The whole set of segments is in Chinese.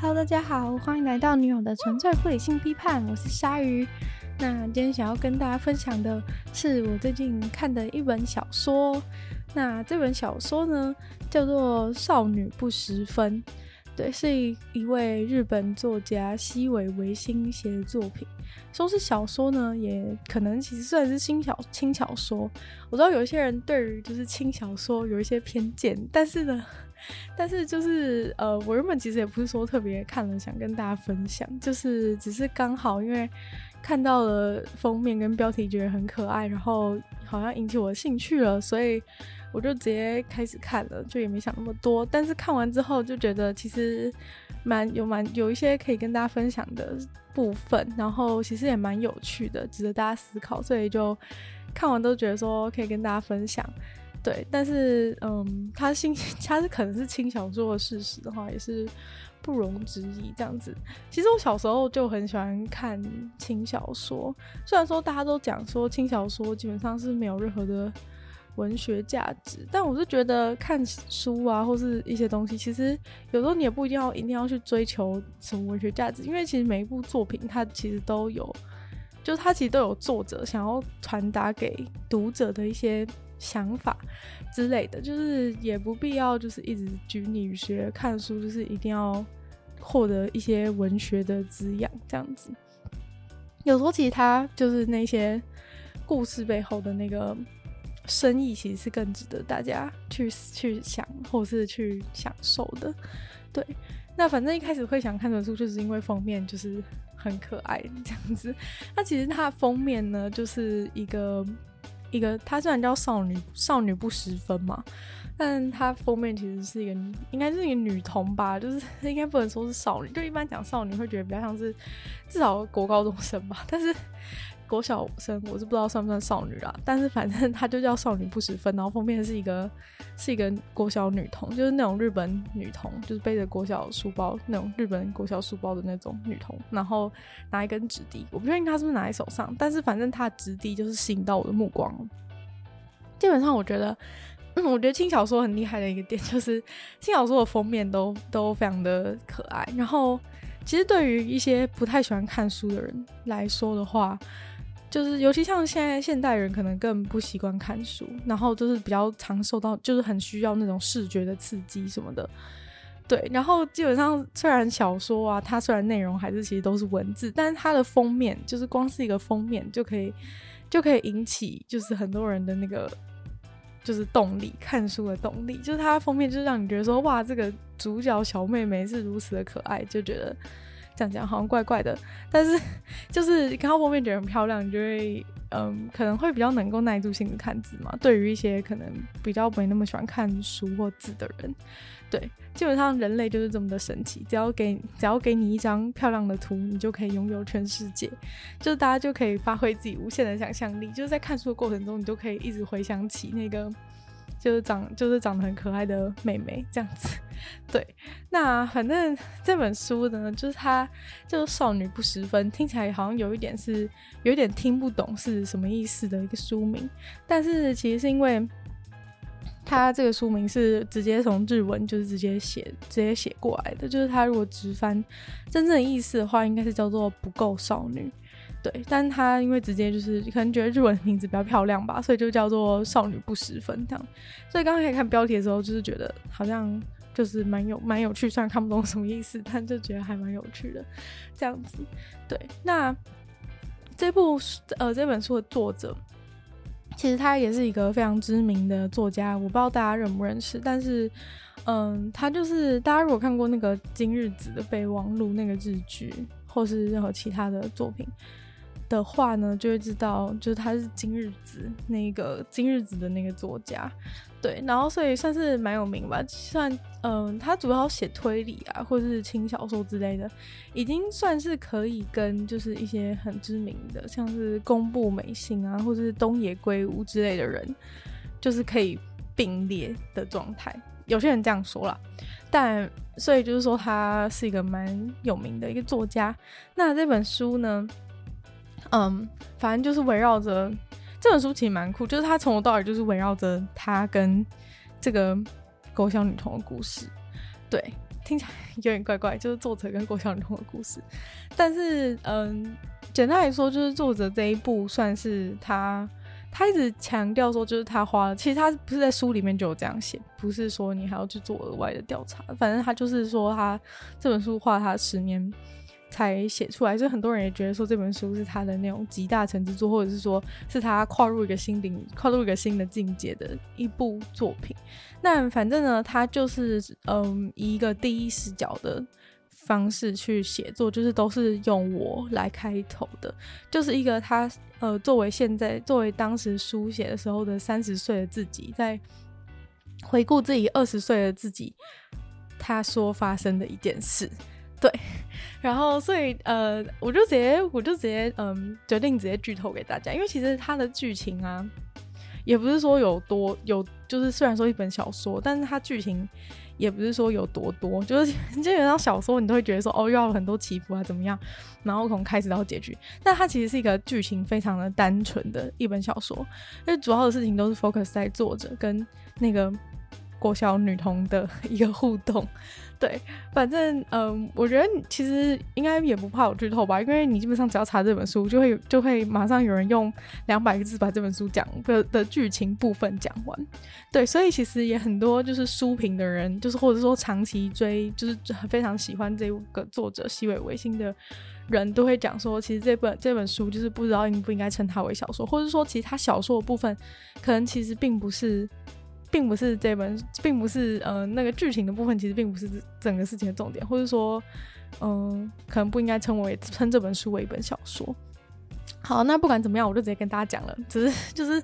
Hello，大家好，欢迎来到女友的纯粹不理性批判，我是鲨鱼。那今天想要跟大家分享的是我最近看的一本小说。那这本小说呢，叫做《少女不十分》，对，是一一位日本作家西尾维新写的作品。说是小说呢，也可能其实算是轻小轻小说。我知道有一些人对于就是轻小说有一些偏见，但是呢。但是就是呃，我原本其实也不是说特别看了想跟大家分享，就是只是刚好因为看到了封面跟标题觉得很可爱，然后好像引起我的兴趣了，所以我就直接开始看了，就也没想那么多。但是看完之后就觉得其实蛮有蛮有一些可以跟大家分享的部分，然后其实也蛮有趣的，值得大家思考，所以就看完都觉得说可以跟大家分享。对，但是嗯，他新 他是可能是轻小说的事实的话，也是不容置疑。这样子，其实我小时候就很喜欢看轻小说，虽然说大家都讲说轻小说基本上是没有任何的文学价值，但我是觉得看书啊，或是一些东西，其实有时候你也不一定要一定要去追求什么文学价值，因为其实每一部作品它其实都有，就它其实都有作者想要传达给读者的一些。想法之类的，就是也不必要，就是一直拘泥于学看书，就是一定要获得一些文学的滋养，这样子。有时候其实它就是那些故事背后的那个深意，其实是更值得大家去去想，或是去享受的。对，那反正一开始会想看的书，就是因为封面就是很可爱这样子。那其实它封面呢，就是一个。一个，它虽然叫少女少女不十分嘛，但它封面其实是一个，应该是一个女童吧，就是应该不能说是少女，就一般讲少女会觉得比较像是至少国高中生吧，但是。国小生，我是不知道算不算少女啦，但是反正她就叫少女不时分，然后封面是一个是一个国小女童，就是那种日本女童，就是背着国小书包那种日本国小书包的那种女童，然后拿一根纸笛，我不确定她是不是拿在手上，但是反正她的纸笛就是吸引到我的目光。基本上我觉得，嗯，我觉得轻小说很厉害的一个点就是轻小说的封面都都非常的可爱，然后其实对于一些不太喜欢看书的人来说的话。就是，尤其像现在现代人，可能更不习惯看书，然后就是比较常受到，就是很需要那种视觉的刺激什么的。对，然后基本上虽然小说啊，它虽然内容还是其实都是文字，但是它的封面就是光是一个封面就可以就可以引起就是很多人的那个就是动力，看书的动力，就是它封面就是让你觉得说哇，这个主角小妹妹是如此的可爱，就觉得。这样讲好像怪怪的，但是 就是看到封面觉得很漂亮，你就会嗯，可能会比较能够耐住性子看字嘛。对于一些可能比较没那么喜欢看书或字的人，对，基本上人类就是这么的神奇，只要给只要给你一张漂亮的图，你就可以拥有全世界，就是大家就可以发挥自己无限的想象力，就是在看书的过程中，你就可以一直回想起那个。就是长就是长得很可爱的妹妹这样子，对。那反正这本书呢，就是它就是少女不十分，听起来好像有一点是有点听不懂是什么意思的一个书名，但是其实是因为它这个书名是直接从日文就是直接写直接写过来的，就是它如果直翻真正的意思的话，应该是叫做不够少女。对，但是他因为直接就是可能觉得日文名字比较漂亮吧，所以就叫做少女不十分这样。所以刚才看标题的时候，就是觉得好像就是蛮有蛮有趣，虽然看不懂什么意思，但就觉得还蛮有趣的这样子。对，那这部呃这本书的作者，其实他也是一个非常知名的作家，我不知道大家认不认识，但是嗯，他就是大家如果看过那个今日子的备忘录那个日剧，或是任何其他的作品。的话呢，就会知道，就是他是今日子那个今日子的那个作家，对，然后所以算是蛮有名吧。算，嗯、他主要写推理啊，或者是轻小说之类的，已经算是可以跟就是一些很知名的，像是宫部美幸啊，或者是东野圭吾之类的人，就是可以并列的状态。有些人这样说啦，但所以就是说他是一个蛮有名的一个作家。那这本书呢？嗯，反正就是围绕着这本书，其实蛮酷，就是他从头到尾就是围绕着他跟这个狗小女童的故事。对，听起来有点怪怪，就是作者跟狗小女童的故事。但是，嗯，简单来说，就是作者这一部算是他，他一直强调说，就是他花了，其实他不是在书里面就有这样写，不是说你还要去做额外的调查，反正他就是说他这本书花了他十年。才写出来，所以很多人也觉得说这本书是他的那种集大成之作，或者是说是他跨入一个新领，跨入一个新的境界的一部作品。那反正呢，他就是嗯，以一个第一视角的方式去写作，就是都是用我来开头的，就是一个他呃作为现在作为当时书写的时候的三十岁的自己，在回顾自己二十岁的自己，他说发生的一件事。对，然后所以呃，我就直接我就直接嗯，决定直接剧透给大家，因为其实它的剧情啊，也不是说有多有，就是虽然说一本小说，但是它剧情也不是说有多多，就是 基本上小说你都会觉得说哦，又要很多起伏啊怎么样，然后从开始到结局，但它其实是一个剧情非常的单纯的一本小说，因为主要的事情都是 focus 在作者跟那个国小女童的一个互动。对，反正嗯，我觉得其实应该也不怕我剧透吧，因为你基本上只要查这本书，就会就会马上有人用两百个字把这本书讲的的剧情部分讲完。对，所以其实也很多就是书评的人，就是或者说长期追，就是非常喜欢这个作者西尾维新的人都会讲说，其实这本这本书就是不知道应不应该称它为小说，或者说其实它小说的部分可能其实并不是。并不是这本，并不是呃那个剧情的部分，其实并不是整个事情的重点，或者说，嗯、可能不应该称为称这本书为一本小说。好，那不管怎么样，我就直接跟大家讲了，只是 就是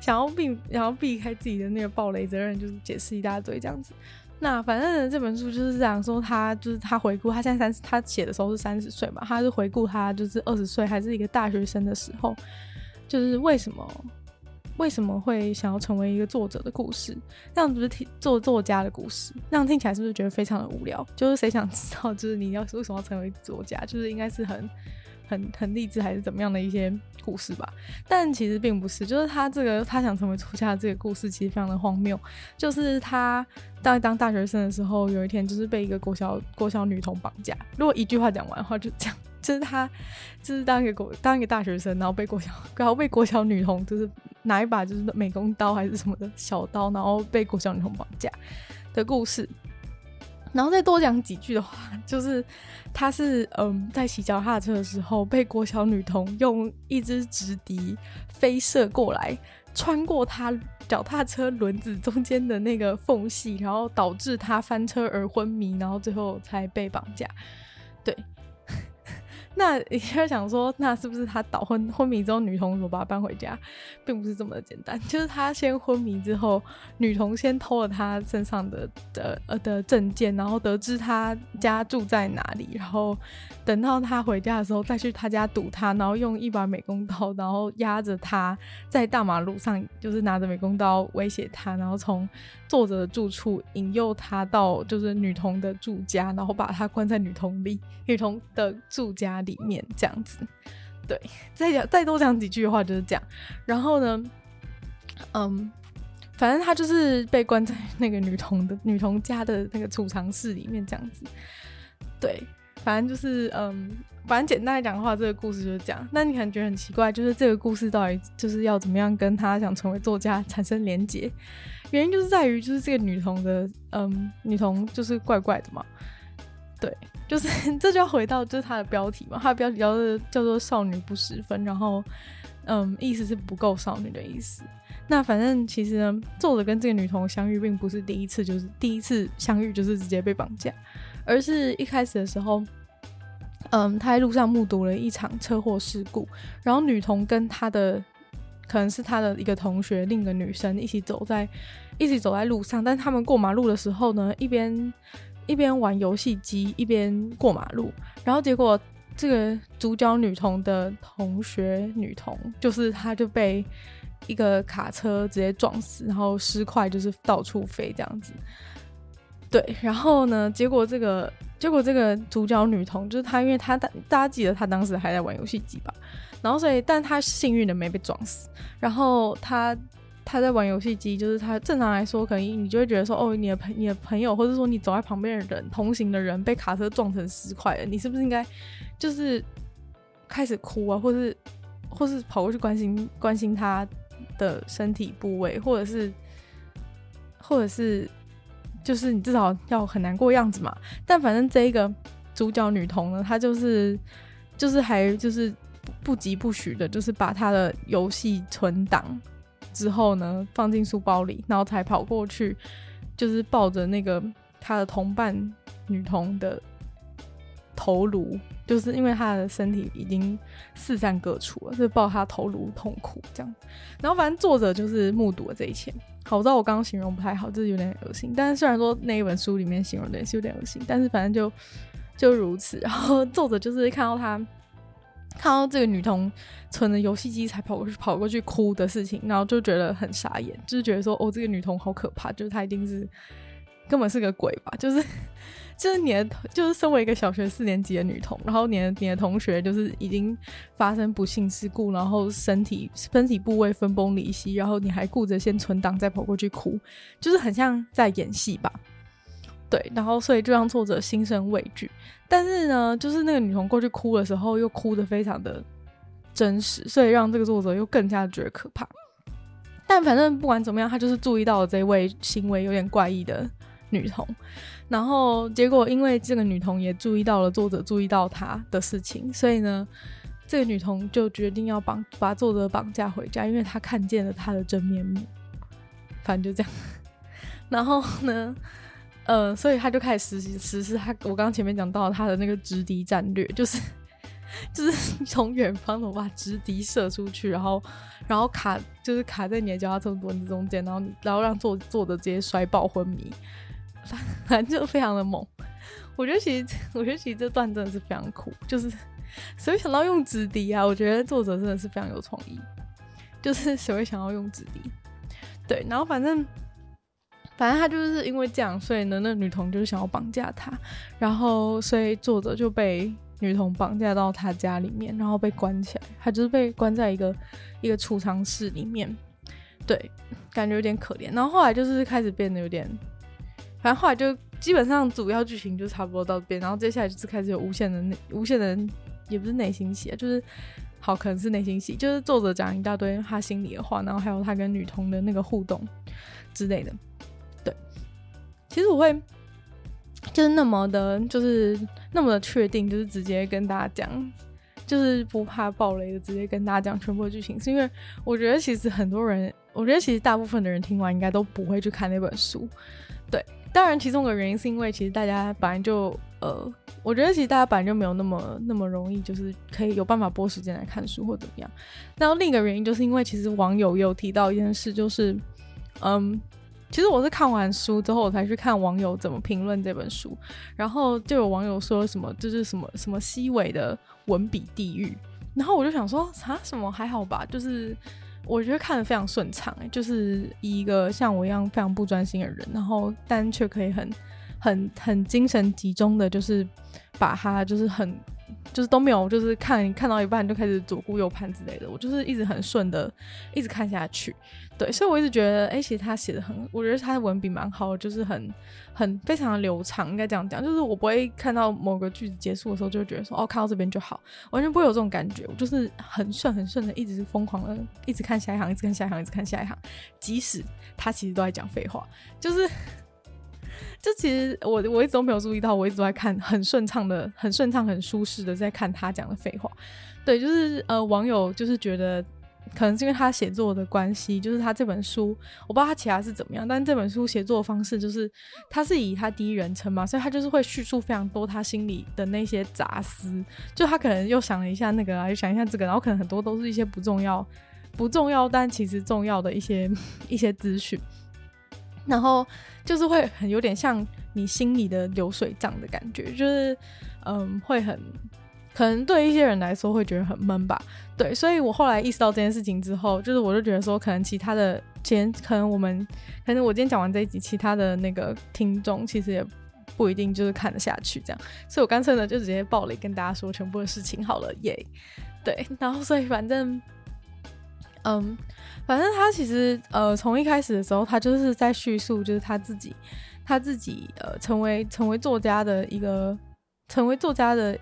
想要避，想要避开自己的那个暴雷责任，就是解释一大堆这样子。那反正这本书就是讲说，他就是他回顾他现在三十，他写的时候是三十岁嘛，他是回顾他就是二十岁还是一个大学生的时候，就是为什么。为什么会想要成为一个作者的故事？这样不是听做作家的故事，那样听起来是不是觉得非常的无聊？就是谁想知道，就是你要为什么要成为作家？就是应该是很、很、很励志还是怎么样的一些故事吧？但其实并不是，就是他这个他想成为作家这个故事其实非常的荒谬。就是他在当大学生的时候，有一天就是被一个国小国小女童绑架。如果一句话讲完的话，就这样。就是他，就是当一个国当一个大学生，然后被国小，然后被国小女童，就是拿一把就是美工刀还是什么的小刀，然后被国小女童绑架的故事。然后再多讲几句的话，就是他是嗯，在骑脚踏车的时候，被国小女童用一支直笛飞射过来，穿过他脚踏车轮子中间的那个缝隙，然后导致他翻车而昏迷，然后最后才被绑架。对。那 你就想说，那是不是他倒昏昏迷之后，女童怎么把他搬回家，并不是这么的简单。就是他先昏迷之后，女童先偷了他身上的的呃的证件，然后得知他家住在哪里，然后等到他回家的时候，再去他家堵他，然后用一把美工刀，然后压着他在大马路上，就是拿着美工刀威胁他，然后从作者的住处引诱他到就是女童的住家，然后把他关在女童里女童的住家里面这样子，对，再讲再多讲几句话就是这样。然后呢，嗯，反正他就是被关在那个女童的女童家的那个储藏室里面这样子。对，反正就是嗯，反正简单来讲的话，这个故事就是这样。那你可能觉得很奇怪，就是这个故事到底就是要怎么样跟他想成为作家产生连结？原因就是在于，就是这个女童的嗯，女童就是怪怪的嘛。对，就是 这就要回到就是它的标题嘛，它的标题叫做叫做少女不十分，然后嗯，意思是不够少女的意思。那反正其实呢，作者跟这个女童相遇并不是第一次，就是第一次相遇就是直接被绑架，而是一开始的时候，嗯，他在路上目睹了一场车祸事故，然后女童跟他的可能是他的一个同学，另一个女生一起走在一起走在路上，但他们过马路的时候呢，一边。一边玩游戏机一边过马路，然后结果这个主角女童的同学女童，就是她就被一个卡车直接撞死，然后尸块就是到处飞这样子。对，然后呢，结果这个结果这个主角女童就是她，因为她大大家记得她当时还在玩游戏机吧，然后所以但她幸运的没被撞死，然后她他在玩游戏机，就是他正常来说，可能你就会觉得说，哦，你的朋你的朋友，或者说你走在旁边的人，同行的人被卡车撞成尸块了，你是不是应该就是开始哭啊，或是或是跑过去关心关心他的身体部位，或者是或者是就是你至少要很难过样子嘛。但反正这一个主角女童呢，她就是就是还就是不疾不徐的，就是把她的游戏存档。之后呢，放进书包里，然后才跑过去，就是抱着那个他的同伴女童的头颅，就是因为他的身体已经四散各处了，就抱他头颅痛哭这样。然后反正作者就是目睹了这一切。好，我知道我刚刚形容不太好，就是有点恶心。但是虽然说那一本书里面形容的也是有点恶心，但是反正就就如此。然后作者就是看到他。看到这个女童存着游戏机才跑过去跑过去哭的事情，然后就觉得很傻眼，就是觉得说哦，这个女童好可怕，就是她一定是根本是个鬼吧？就是就是你的就是身为一个小学四年级的女童，然后你的你的同学就是已经发生不幸事故，然后身体身体部位分崩离析，然后你还顾着先存档再跑过去哭，就是很像在演戏吧？对，然后所以就让作者心生畏惧。但是呢，就是那个女童过去哭的时候，又哭得非常的真实，所以让这个作者又更加觉得可怕。但反正不管怎么样，他就是注意到了这位行为有点怪异的女童。然后结果因为这个女童也注意到了作者注意到她的事情，所以呢，这个女童就决定要绑把作者绑架回家，因为她看见了他的真面目。反正就这样。然后呢，呃，所以他就开始实施实施他我刚刚前面讲到他的那个直敌战略，就是就是从远方我把直敌射出去，然后然后卡就是卡在你的脚踏车轮子中间，然后然后让作作者直接摔爆昏迷，反正就非常的猛。我觉得其实我觉得其实这段真的是非常酷，就是谁会想到用直敌啊？我觉得作者真的是非常有创意，就是谁会想要用直敌？对，然后反正。反正他就是因为这样，所以呢，那女童就是想要绑架他，然后所以作者就被女童绑架到他家里面，然后被关起来，他就是被关在一个一个储藏室里面，对，感觉有点可怜。然后后来就是开始变得有点，反正后来就基本上主要剧情就差不多到这边，然后接下来就是开始有无限的内无限的，也不是内心戏啊，就是好可能是内心戏，就是作者讲一大堆他心里的话，然后还有他跟女童的那个互动之类的。其实我会就是那么的，就是那么的确定，就是直接跟大家讲，就是不怕暴雷的，直接跟大家讲全部的剧情，是因为我觉得其实很多人，我觉得其实大部分的人听完应该都不会去看那本书。对，当然其中的原因是因为其实大家本来就呃，我觉得其实大家本来就没有那么那么容易，就是可以有办法拨时间来看书或怎么样。然后另一个原因就是因为其实网友有提到一件事，就是嗯。其实我是看完书之后，我才去看网友怎么评论这本书，然后就有网友说什么，就是什么什么西尾的文笔地狱，然后我就想说啊，什么？还好吧，就是我觉得看的非常顺畅，就是一个像我一样非常不专心的人，然后但却可以很很很精神集中的，就是把它就是很。就是都没有，就是看看到一半就开始左顾右盼之类的。我就是一直很顺的，一直看下去。对，所以我一直觉得，哎、其实他写的很，我觉得他的文笔蛮好的，就是很很非常的流畅，应该这样讲。就是我不会看到某个句子结束的时候，就觉得说，哦，看到这边就好，完全不会有这种感觉。我就是很顺很顺的，一直是疯狂的，一直看下一行，一直看下一行，一直看下一行，即使他其实都在讲废话，就是。就其实我我一直都没有注意到，我一直都在看很顺畅的、很顺畅、很舒适的在看他讲的废话。对，就是呃，网友就是觉得可能是因为他写作的关系，就是他这本书我不知道他其他是怎么样，但这本书写作方式就是他是以他第一人称嘛，所以他就是会叙述非常多他心里的那些杂思，就他可能又想了一下那个啊，又想一下这个，然后可能很多都是一些不重要、不重要但其实重要的一些 一些资讯。然后就是会很有点像你心里的流水账的感觉，就是嗯，会很可能对一些人来说会觉得很闷吧。对，所以我后来意识到这件事情之后，就是我就觉得说，可能其他的前，可能我们，可能我今天讲完这一集，其他的那个听众其实也不一定就是看得下去这样，所以我干脆呢就直接爆雷跟大家说全部的事情好了耶。对，然后所以反正。嗯，反正他其实呃，从一开始的时候，他就是在叙述，就是他自己，他自己呃，成为成为作家的一个，成为作家的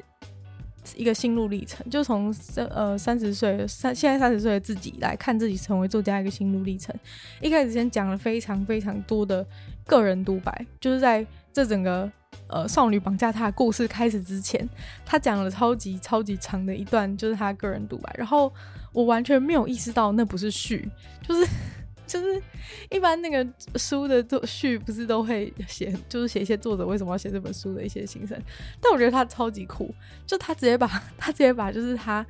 一个心路历程，就从三呃三十岁三现在三十岁的自己来看自己成为作家一个心路历程。一开始先讲了非常非常多的个人独白，就是在这整个呃少女绑架他的故事开始之前，他讲了超级超级长的一段，就是他个人独白，然后。我完全没有意识到那不是序，就是就是一般那个书的作序不是都会写，就是写一些作者为什么要写这本书的一些心声。但我觉得他超级酷，就他直接把他直接把就是他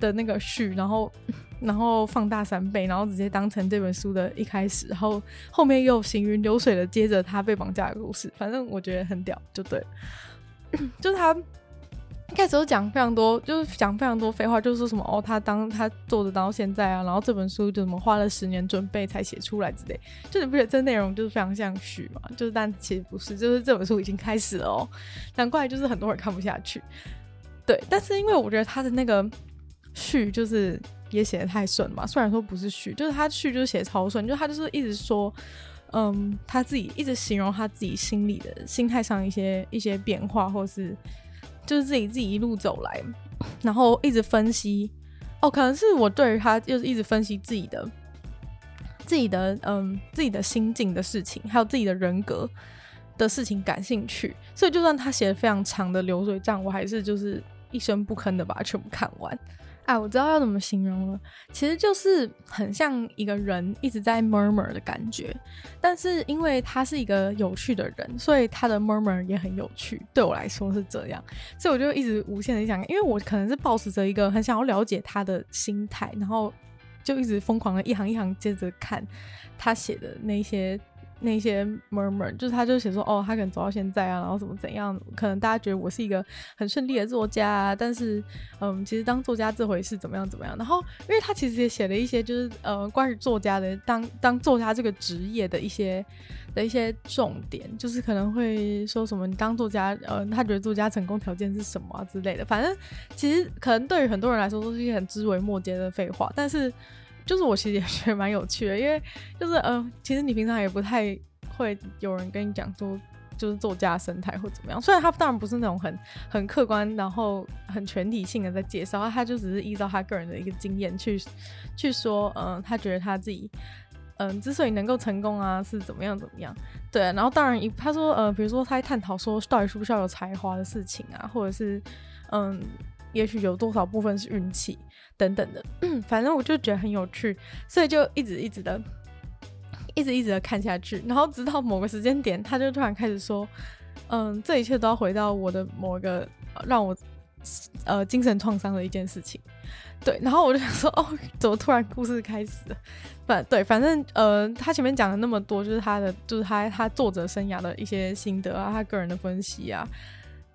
的那个序，然后然后放大三倍，然后直接当成这本书的一开始，然后后面又行云流水的接着他被绑架的故事。反正我觉得很屌，就对，就是他。一开始都讲非常多，就是讲非常多废话，就是说什么哦，他当他做的到现在啊，然后这本书就怎么花了十年准备才写出来之类，就你不觉得这内容就是非常像序嘛？就是但其实不是，就是这本书已经开始了哦，难怪就是很多人看不下去。对，但是因为我觉得他的那个序就是也写的太顺嘛，虽然说不是序，就是他序就是写超顺，就他就是一直说，嗯，他自己一直形容他自己心里的心态上一些一些变化，或是。就是自己自己一路走来，然后一直分析哦，可能是我对于他就是一直分析自己的、自己的嗯自己的心境的事情，还有自己的人格的事情感兴趣，所以就算他写的非常长的流水账，我还是就是一声不吭的把它全部看完。啊，我知道要怎么形容了，其实就是很像一个人一直在 murmur 的感觉，但是因为他是一个有趣的人，所以他的 murmur 也很有趣。对我来说是这样，所以我就一直无限的想，因为我可能是抱持着一个很想要了解他的心态，然后就一直疯狂的一行一行接着看他写的那些。那些 murmur 就是他就写说哦，他可能走到现在啊，然后怎么怎样，可能大家觉得我是一个很顺利的作家啊，但是嗯，其实当作家这回事怎么样怎么样。然后因为他其实也写了一些就是呃关于作家的当当作家这个职业的一些的一些重点，就是可能会说什么你当作家呃，他觉得作家成功条件是什么之类的。反正其实可能对于很多人来说都是一些很知微末节的废话，但是。就是我其实也觉得蛮有趣的，因为就是呃，其实你平常也不太会有人跟你讲说，就是作家生态或怎么样。虽然他当然不是那种很很客观，然后很全体性的在介绍，他就只是依照他个人的一个经验去去说，嗯、他觉得他自己嗯、之所以能够成功啊，是怎么样怎么样。对，然后当然一他说呃，比如说他在探讨说到底需不需要有才华的事情啊，或者是嗯。也许有多少部分是运气等等的，反正我就觉得很有趣，所以就一直一直的，一直一直的看下去。然后直到某个时间点，他就突然开始说：“嗯，这一切都要回到我的某个让我呃精神创伤的一件事情。”对，然后我就想说：“哦，怎么突然故事开始了？”反对，反正呃，他前面讲了那么多，就是他的，就是他他作者生涯的一些心得啊，他个人的分析啊。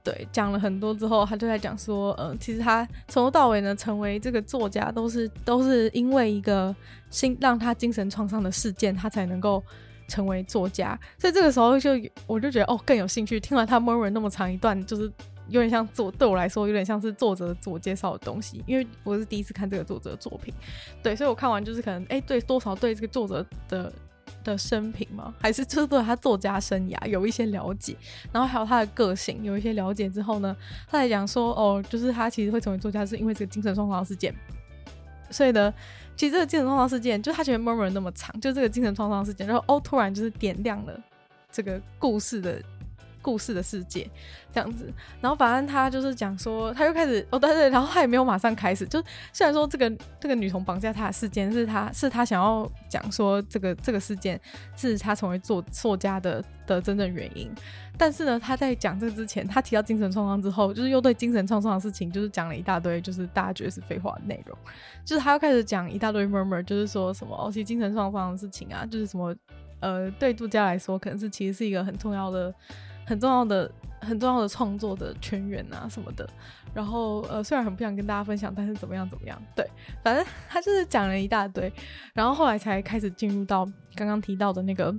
对，讲了很多之后，他就在讲说，嗯、呃，其实他从头到尾呢，成为这个作家都是都是因为一个心让他精神创伤的事件，他才能够成为作家。所以这个时候就我就觉得哦，更有兴趣。听完他 m u r r 那么长一段，就是有点像作对我来说有点像是作者自我介绍的东西，因为我是第一次看这个作者的作品。对，所以我看完就是可能哎，对多少对这个作者的。的生平吗？还是就是对他作家生涯有一些了解，然后还有他的个性有一些了解之后呢，他来讲说哦，就是他其实会成为作家是因为这个精神创伤事件。所以呢，其实这个精神创伤事件，就他前面 murmur 那么长，就这个精神创伤事件，然后哦，突然就是点亮了这个故事的。故事的世界这样子，然后反正他就是讲说，他又开始哦，对对，然后他也没有马上开始，就虽然说这个这个女童绑架他的事件是他是他想要讲说这个这个事件是他成为作作家的的真正原因，但是呢，他在讲这之前，他提到精神创伤之后，就是又对精神创伤的事情就是讲了一大堆，就是大家觉得是废话的内容，就是他又开始讲一大堆 murmur，就是说什么哦，其实精神创伤的事情啊，就是什么呃，对杜家来说可能是其实是一个很重要的。很重要的、很重要的创作的泉源啊什么的，然后呃，虽然很不想跟大家分享，但是怎么样怎么样，对，反正他就是讲了一大堆，然后后来才开始进入到刚刚提到的那个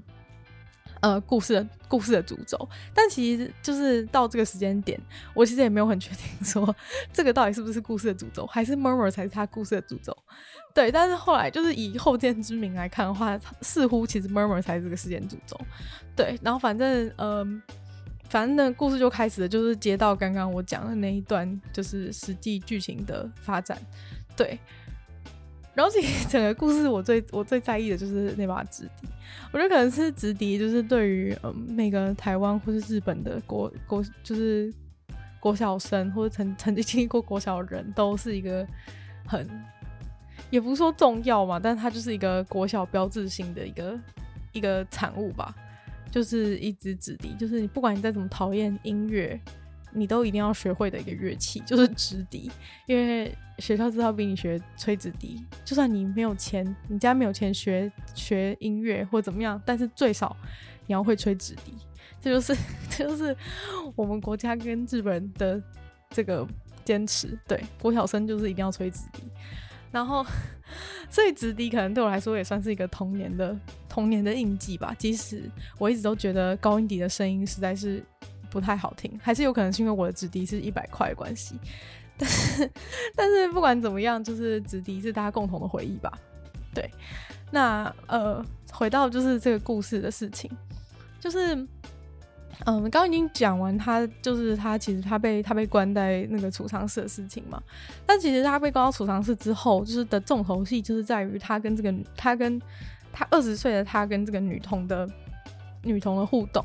呃，故事的故事的主轴，但其实就是到这个时间点，我其实也没有很确定说这个到底是不是故事的主轴，还是 Murmur 才是他故事的主轴。对，但是后来就是以后见之明来看的话，似乎其实 Murmur 才是这个事件主轴。对，然后反正呃，反正呢，故事就开始了，就是接到刚刚我讲的那一段，就是实际剧情的发展。对。然后其实整个故事，我最我最在意的就是那把直笛。我觉得可能是直笛，就是对于嗯每个台湾或是日本的国国，就是国小生或者曾曾经经历过国小的人都是一个很，也不是说重要嘛，但它就是一个国小标志性的一个一个产物吧。就是一支直笛，就是你不管你再怎么讨厌音乐。你都一定要学会的一个乐器就是直笛，因为学校至少比你学吹直笛。就算你没有钱，你家没有钱学学音乐或怎么样，但是最少你要会吹直笛。这就是 这就是我们国家跟日本人的这个坚持。对，国小生就是一定要吹直笛。然后，所以直笛可能对我来说也算是一个童年的童年的印记吧。即使我一直都觉得高音笛的声音实在是。不太好听，还是有可能是因为我的直笛是一百块的关系，但是但是不管怎么样，就是直笛是大家共同的回忆吧。对，那呃，回到就是这个故事的事情，就是嗯，刚刚已经讲完他就是他其实他被他被关在那个储藏室的事情嘛，但其实他被关到储藏室之后，就是的重头戏就是在于他跟这个他跟他二十岁的他跟这个女童的。女童的互动，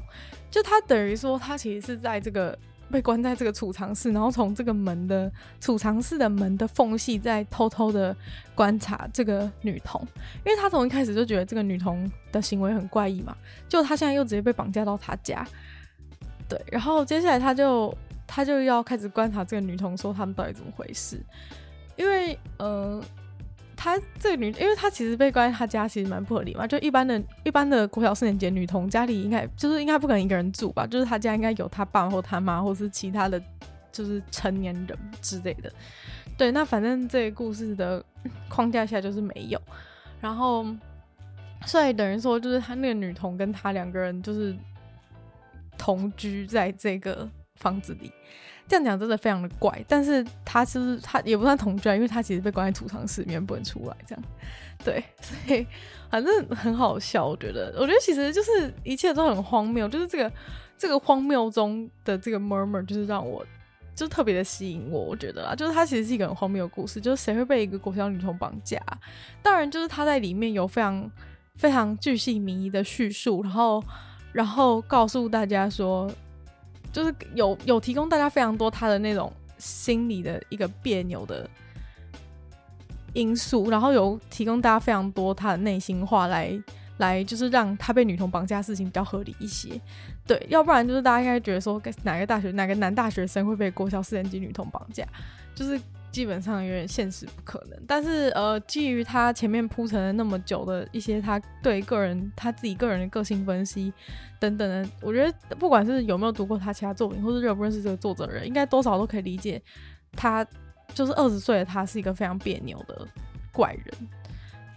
就他等于说，他其实是在这个被关在这个储藏室，然后从这个门的储藏室的门的缝隙，在偷偷的观察这个女童，因为他从一开始就觉得这个女童的行为很怪异嘛，就他现在又直接被绑架到他家，对，然后接下来他就他就要开始观察这个女童，说他们到底怎么回事，因为呃。她这个女，因为她其实被关在她家，其实蛮不合理嘛。就一般的、一般的国小四年级女童家里，应该就是应该不可能一个人住吧？就是她家应该有她爸或她妈，或是其他的就是成年人之类的。对，那反正这个故事的框架下就是没有。然后，所以等于说，就是她那个女童跟她两个人就是同居在这个房子里。这样讲真的非常的怪，但是他是不是他也不算同居啊，因为他其实被关在储藏室里面不能出来，这样，对，所以反正很好笑，我觉得，我觉得其实就是一切都很荒谬，就是这个 这个荒谬中的这个 murmur，就是让我就特别的吸引我，我觉得啦，就是他其实是一个很荒谬的故事，就是谁会被一个国小女童绑架？当然，就是他在里面有非常非常巨细靡遗的叙述，然后然后告诉大家说。就是有有提供大家非常多他的那种心理的一个别扭的因素，然后有提供大家非常多他的内心话来来，就是让他被女童绑架事情比较合理一些。对，要不然就是大家应该觉得说，哪个大学哪个男大学生会被国小四年级女童绑架，就是。基本上有点现实不可能，但是呃，基于他前面铺陈了那么久的一些他对个人他自己个人的个性分析等等的，我觉得不管是有没有读过他其他作品，或是认不认识这个作者的人，应该多少都可以理解他就是二十岁的他是一个非常别扭的怪人。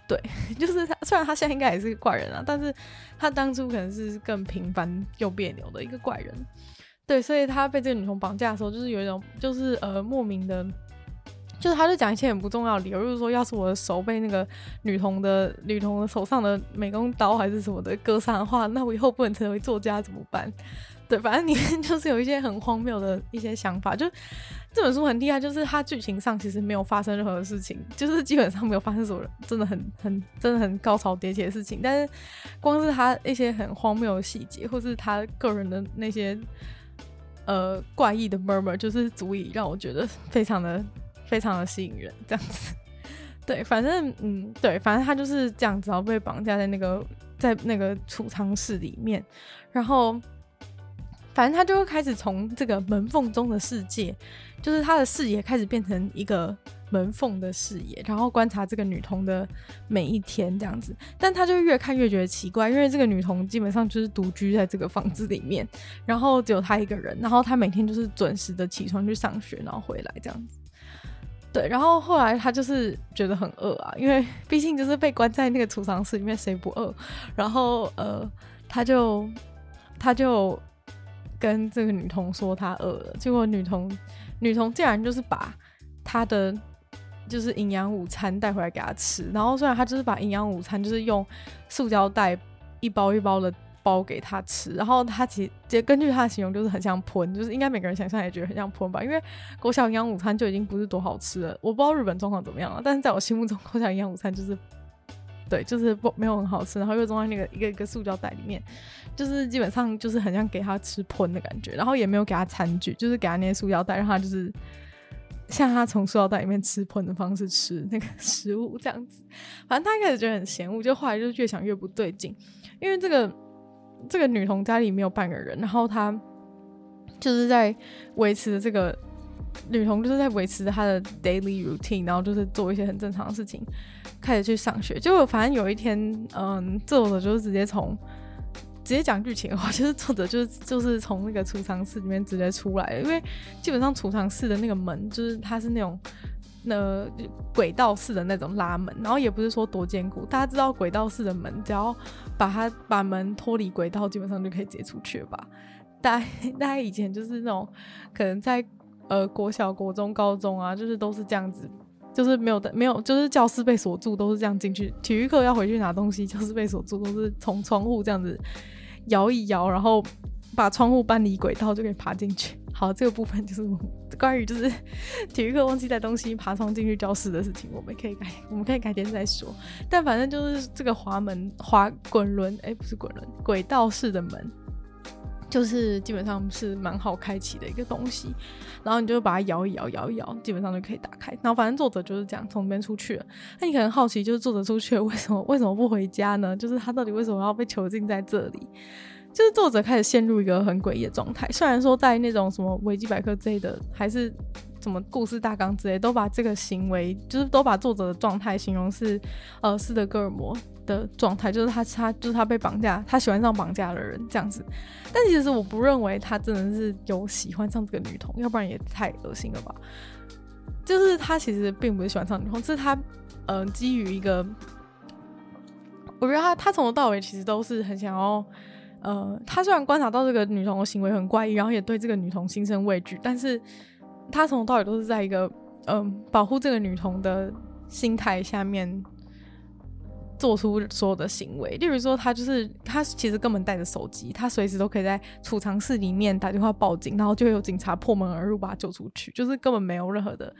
对，就是他虽然他现在应该也是个怪人啊，但是他当初可能是更平凡又别扭的一个怪人。对，所以他被这个女童绑架的时候，就是有一种就是呃莫名的。就是，他就讲一些很不重要的理由，就是说，要是我的手被那个女童的女童的手上的美工刀还是什么的割伤的话，那我以后不能成为作家怎么办？对，反正里面就是有一些很荒谬的一些想法。就这本书很厉害，就是它剧情上其实没有发生任何的事情，就是基本上没有发生什么真的很很真的很高潮迭起的事情。但是光是他一些很荒谬的细节，或是他个人的那些呃怪异的 murmur，就是足以让我觉得非常的。非常的吸引人，这样子，对，反正嗯，对，反正他就是这样子，然后被绑架在那个在那个储藏室里面，然后反正他就会开始从这个门缝中的世界，就是他的视野开始变成一个门缝的视野，然后观察这个女童的每一天这样子，但他就越看越觉得奇怪，因为这个女童基本上就是独居在这个房子里面，然后只有他一个人，然后他每天就是准时的起床去上学，然后回来这样子。对，然后后来他就是觉得很饿啊，因为 毕竟就是被关在那个储藏室里面，谁不饿？然后呃，他就他就跟这个女童说他饿了，结果女童女童竟然就是把他的就是营养午餐带回来给他吃，然后虽然他就是把营养午餐就是用塑胶袋一包一包的。包给他吃，然后他其实根据他的形容，就是很像喷，就是应该每个人想象也觉得很像喷吧。因为国小营养午餐就已经不是多好吃了，我不知道日本状况怎么样了，但是在我心目中，国小营养午餐就是，对，就是不没有很好吃，然后又装在那个一个一个塑胶袋里面，就是基本上就是很像给他吃喷的感觉，然后也没有给他餐具，就是给他那些塑胶袋，让他就是像他从塑料袋里面吃喷的方式吃那个 食物这样子。反正他一开始觉得很嫌恶，就后来就越想越不对劲，因为这个。这个女童家里没有半个人，然后她就是在维持这个女童就是在维持她的 daily routine，然后就是做一些很正常的事情，开始去上学。结果反正有一天，嗯，作者就是直接从直接讲剧情的话，就是作者就是就是从那个储藏室里面直接出来，因为基本上储藏室的那个门就是它是那种。那轨道式的那种拉门，然后也不是说多坚固。大家知道轨道式的门，只要把它把门脱离轨道，基本上就可以直接出去吧？大大家以前就是那种可能在呃国小、国中、高中啊，就是都是这样子，就是没有的没有，就是教室被锁住，都是这样进去。体育课要回去拿东西，教室被锁住，都是从窗户这样子摇一摇，然后把窗户搬离轨道就可以爬进去。好，这个部分就是关于就是 体育课忘记带东西爬窗进去教室的事情，我们可以改，我们可以改天再说。但反正就是这个滑门、滑滚轮，哎、不是滚轮，轨道式的门，就是基本上是蛮好开启的一个东西。然后你就把它摇一摇，摇一摇，基本上就可以打开。然后反正作者就是这样从那边出去了。那你可能好奇，就是作者出去了，为什么为什么不回家呢？就是他到底为什么要被囚禁在这里？就是作者开始陷入一个很诡异的状态，虽然说在那种什么维基百科之类的，还是什么故事大纲之类，都把这个行为，就是都把作者的状态形容是，呃，斯德哥尔摩的状态，就是他他就是他被绑架，他喜欢上绑架的人这样子。但其实我不认为他真的是有喜欢上这个女童，要不然也太恶心了吧。就是他其实并不是喜欢上女童，是他呃基于一个，我觉得他他从头到尾其实都是很想要。呃，他虽然观察到这个女童的行为很怪异，然后也对这个女童心生畏惧，但是他从头到尾都是在一个嗯、保护这个女童的心态下面做出所有的行为。例如说，他就是他其实根本带着手机，他随时都可以在储藏室里面打电话报警，然后就会有警察破门而入把他救出去，就是根本没有任何的，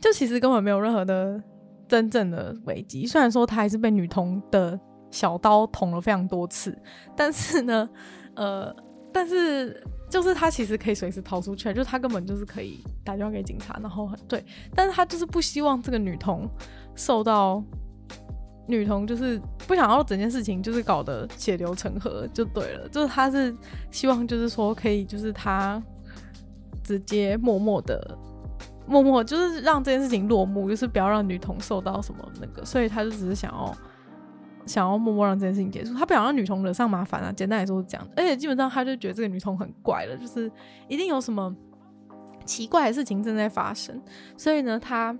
就其实根本没有任何的真正的危机。虽然说他还是被女童的。小刀捅了非常多次，但是呢，呃，但是就是他其实可以随时逃出去，就是他根本就是可以打电话给警察，然后对，但是他就是不希望这个女童受到，女童就是不想要整件事情就是搞得血流成河就对了，就是他是希望就是说可以就是他直接默默的默默就是让这件事情落幕，就是不要让女童受到什么那个，所以他就只是想要。想要默默让这件事情结束，他不想让女童惹上麻烦啊。简单来说是这样，而且基本上他就觉得这个女童很怪了，就是一定有什么奇怪的事情正在发生。所以呢，他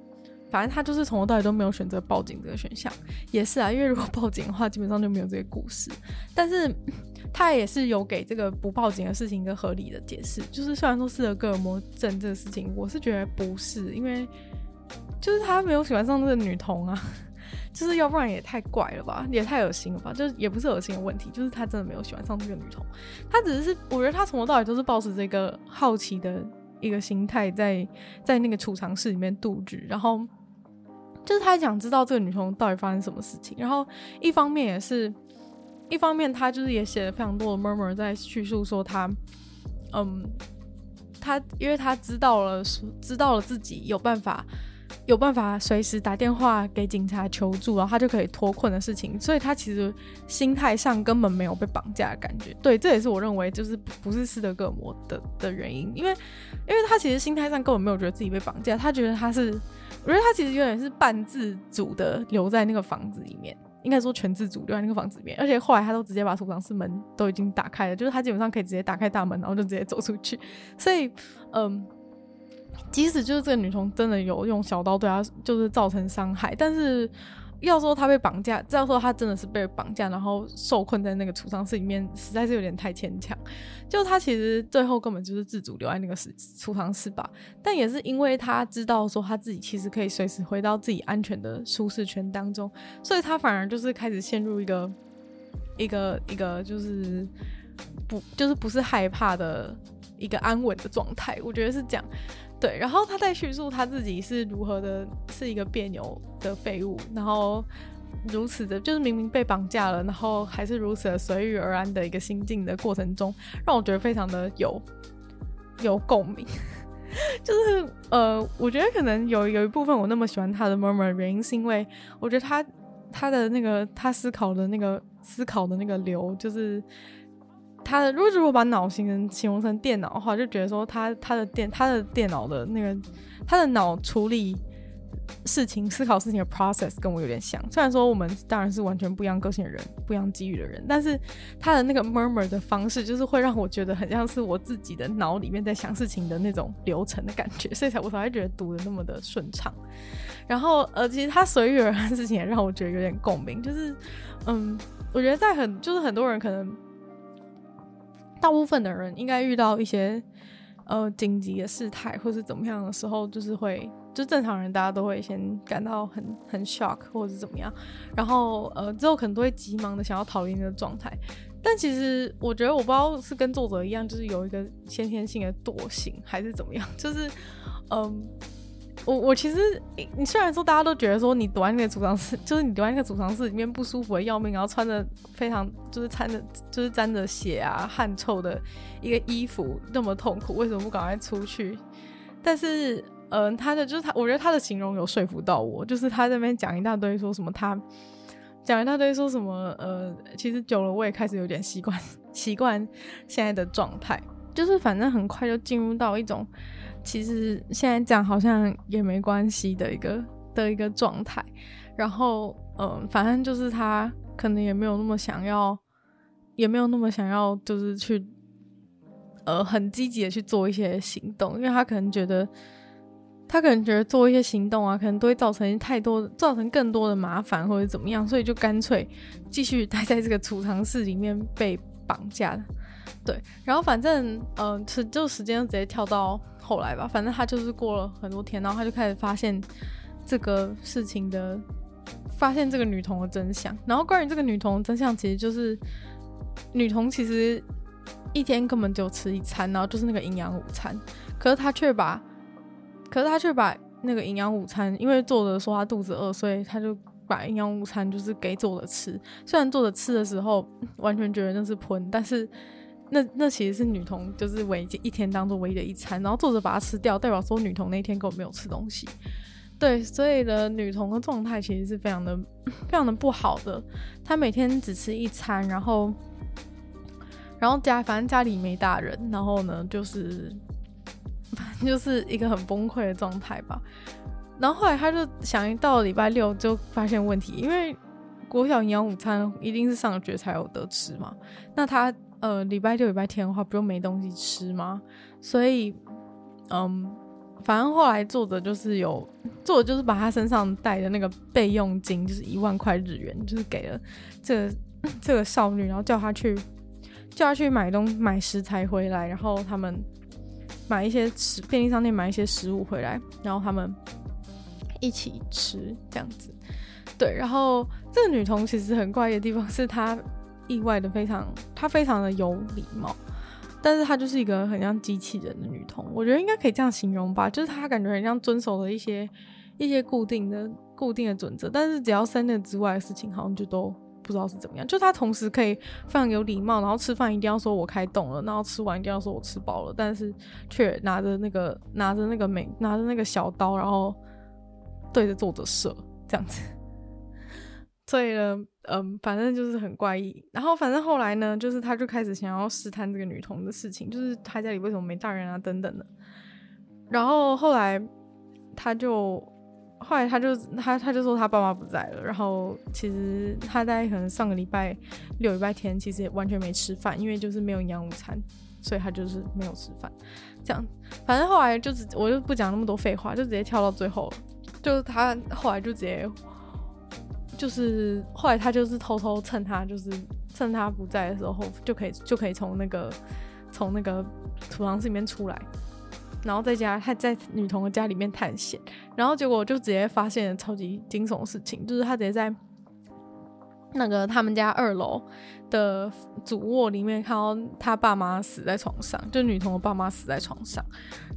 反正他就是从头到尾都没有选择报警这个选项。也是啊，因为如果报警的话，基本上就没有这个故事。但是他也是有给这个不报警的事情一个合理的解释。就是虽然说斯德哥尔摩症这个事情，我是觉得不是，因为就是他没有喜欢上这个女童啊。就是要不然也太怪了吧，也太恶心了吧。就是也不是恶心的问题，就是他真的没有喜欢上这个女童。他只是，我觉得他从头到尾都是抱持这个好奇的一个心态，在在那个储藏室里面度日。然后就是他想知道这个女童到底发生什么事情。然后一方面也是，一方面他就是也写了非常多的 murmur 在叙述说他，嗯，他因为他知道了，知道了自己有办法。有办法随时打电话给警察求助，然后他就可以脱困的事情，所以他其实心态上根本没有被绑架的感觉。对，这也是我认为就是不是斯德哥尔摩的的原因，因为因为他其实心态上根本没有觉得自己被绑架，他觉得他是，我觉得他其实有点是半自主的留在那个房子里面，应该说全自主留在那个房子里面，而且后来他都直接把储藏室门都已经打开了，就是他基本上可以直接打开大门，然后就直接走出去，所以嗯。即使就是这个女童真的有用小刀对她就是造成伤害，但是，要说她被绑架，要说她真的是被绑架，然后受困在那个储藏室里面，实在是有点太牵强。就她其实最后根本就是自主留在那个室储藏室吧，但也是因为她知道说她自己其实可以随时回到自己安全的舒适圈当中，所以她反而就是开始陷入一个一个一个就是不就是不是害怕的一个安稳的状态。我觉得是这样。对，然后他在叙述他自己是如何的，是一个别扭的废物，然后如此的，就是明明被绑架了，然后还是如此的随遇而安的一个心境的过程中，让我觉得非常的有有共鸣。就是呃，我觉得可能有有一部分我那么喜欢他的 murmur 原因，是因为我觉得他他的那个他思考的那个思考的那个流，就是。他的如果如果把脑形成形容成电脑的话，就觉得说他他的电他的电脑的那个他的脑处理事情、思考事情的 process 跟我有点像。虽然说我们当然是完全不一样个性的人、不一样机遇的人，但是他的那个 murmur 的方式，就是会让我觉得很像是我自己的脑里面在想事情的那种流程的感觉，所以才我才会觉得读的那么的顺畅。然后呃，其实他随遇而安的事情也让我觉得有点共鸣，就是嗯，我觉得在很就是很多人可能。大部分的人应该遇到一些呃紧急的事态或是怎么样的时候，就是会就正常人大家都会先感到很很 shock 或者是怎么样，然后呃之后可能都会急忙的想要逃离那个状态。但其实我觉得我不知道是跟作者一样，就是有一个先天性的惰性还是怎么样，就是嗯。我我其实你，虽然说大家都觉得说你躲在那个储藏室，就是你躲在那个储藏室里面不舒服的要命，然后穿着非常就是掺着就是沾着血啊汗臭的一个衣服那么痛苦，为什么不赶快出去？但是，嗯、他的就是他，我觉得他的形容有说服到我，就是他这边讲一大堆说什么他讲一大堆说什么呃，其实久了我也开始有点习惯习惯现在的状态，就是反正很快就进入到一种。其实现在讲好像也没关系的一个的一个状态，然后嗯，反正就是他可能也没有那么想要，也没有那么想要，就是去呃很积极的去做一些行动，因为他可能觉得，他可能觉得做一些行动啊，可能都会造成太多，造成更多的麻烦或者怎么样，所以就干脆继续待在这个储藏室里面被绑架。对，然后反正嗯，是、就时间直接跳到。后来吧，反正他就是过了很多天，然后他就开始发现这个事情的，发现这个女童的真相。然后关于这个女童的真相，其实就是女童其实一天根本就吃一餐，然后就是那个营养午餐。可是他却把，可是他却把那个营养午餐，因为作者说他肚子饿，所以他就把营养午餐就是给作者吃。虽然作者吃的时候完全觉得那是喷，但是。那那其实是女童，就是唯一一天当做唯一的一餐，然后作者把它吃掉，代表说女童那天根本没有吃东西。对，所以呢，女童的状态其实是非常的、非常的不好的。她每天只吃一餐，然后，然后家反正家里没大人，然后呢，就是反正就是一个很崩溃的状态吧。然后后来他就想，一到礼拜六就发现问题，因为国小营养午餐一定是上学才有得吃嘛，那他。呃，礼拜六、礼拜天的话，不就没东西吃吗？所以，嗯，反正后来作者就是有，作者就是把他身上带的那个备用金，就是一万块日元，就是给了这个这个少女，然后叫她去叫她去买东买食材回来，然后他们买一些食便利商店买一些食物回来，然后他们一起吃这样子。对，然后这个女童其实很怪的地方是她。意外的非常，她非常的有礼貌，但是她就是一个很像机器人的女童，我觉得应该可以这样形容吧，就是她感觉很像遵守了一些一些固定的固定的准则，但是只要在那之外的事情，好像就都不知道是怎么样。就她同时可以非常有礼貌，然后吃饭一定要说我开动了，然后吃完一定要说我吃饱了，但是却拿着那个拿着那个美拿着那个小刀，然后对着作者射这样子。所以呢，嗯，反正就是很怪异。然后，反正后来呢，就是他就开始想要试探这个女童的事情，就是他家里为什么没大人啊，等等的。然后后来，他就后来他就他他就说他爸妈不在了。然后其实他在可能上个礼拜六、礼拜天，其实也完全没吃饭，因为就是没有营养午餐，所以他就是没有吃饭。这样，反正后来就只我就不讲那么多废话，就直接跳到最后，就是他后来就直接。就是后来他就是偷偷趁他就是趁他不在的时候，就可以就可以从那个从那个储藏室里面出来，然后在家他在女童的家里面探险，然后结果就直接发现了超级惊悚的事情，就是他直接在那个他们家二楼的主卧里面看到他爸妈死在床上，就女童的爸妈死在床上，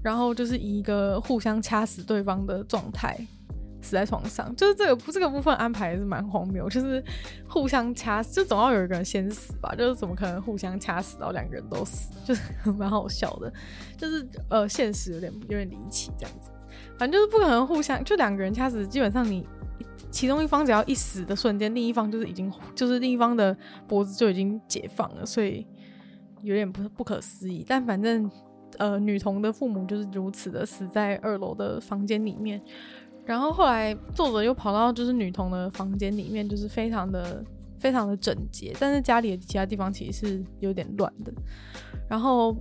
然后就是以一个互相掐死对方的状态。死在床上，就是这个这个部分安排也是蛮荒谬，就是互相掐死，就总要有一个人先死吧，就是怎么可能互相掐死到两个人都死，就是 蛮好笑的，就是呃现实有点有点离奇这样子，反正就是不可能互相就两个人掐死，基本上你其中一方只要一死的瞬间，另一方就是已经就是另一方的脖子就已经解放了，所以有点不不可思议，但反正呃女童的父母就是如此的死在二楼的房间里面。然后后来作者又跑到就是女童的房间里面，就是非常的非常的整洁，但是家里的其他地方其实是有点乱的。然后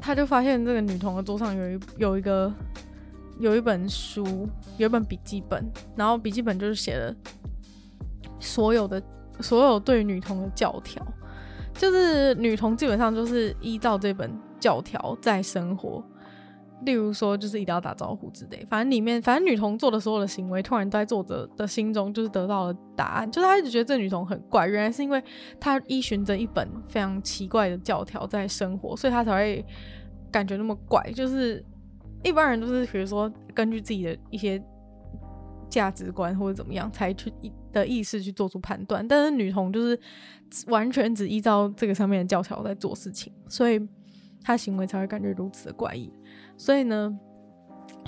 他就发现这个女童的桌上有一有一个有一本书，有一本笔记本，然后笔记本就是写了所有的所有对女童的教条，就是女童基本上就是依照这本教条在生活。例如说，就是一定要打招呼之类。反正里面，反正女童做的所有的行为，突然在作者的心中就是得到了答案。就是他一直觉得这女童很怪，原来是因为她依循着一本非常奇怪的教条在生活，所以她才会感觉那么怪。就是一般人都是比如说根据自己的一些价值观或者怎么样才去的意识去做出判断，但是女童就是完全只依照这个上面的教条在做事情，所以她行为才会感觉如此的怪异。所以呢，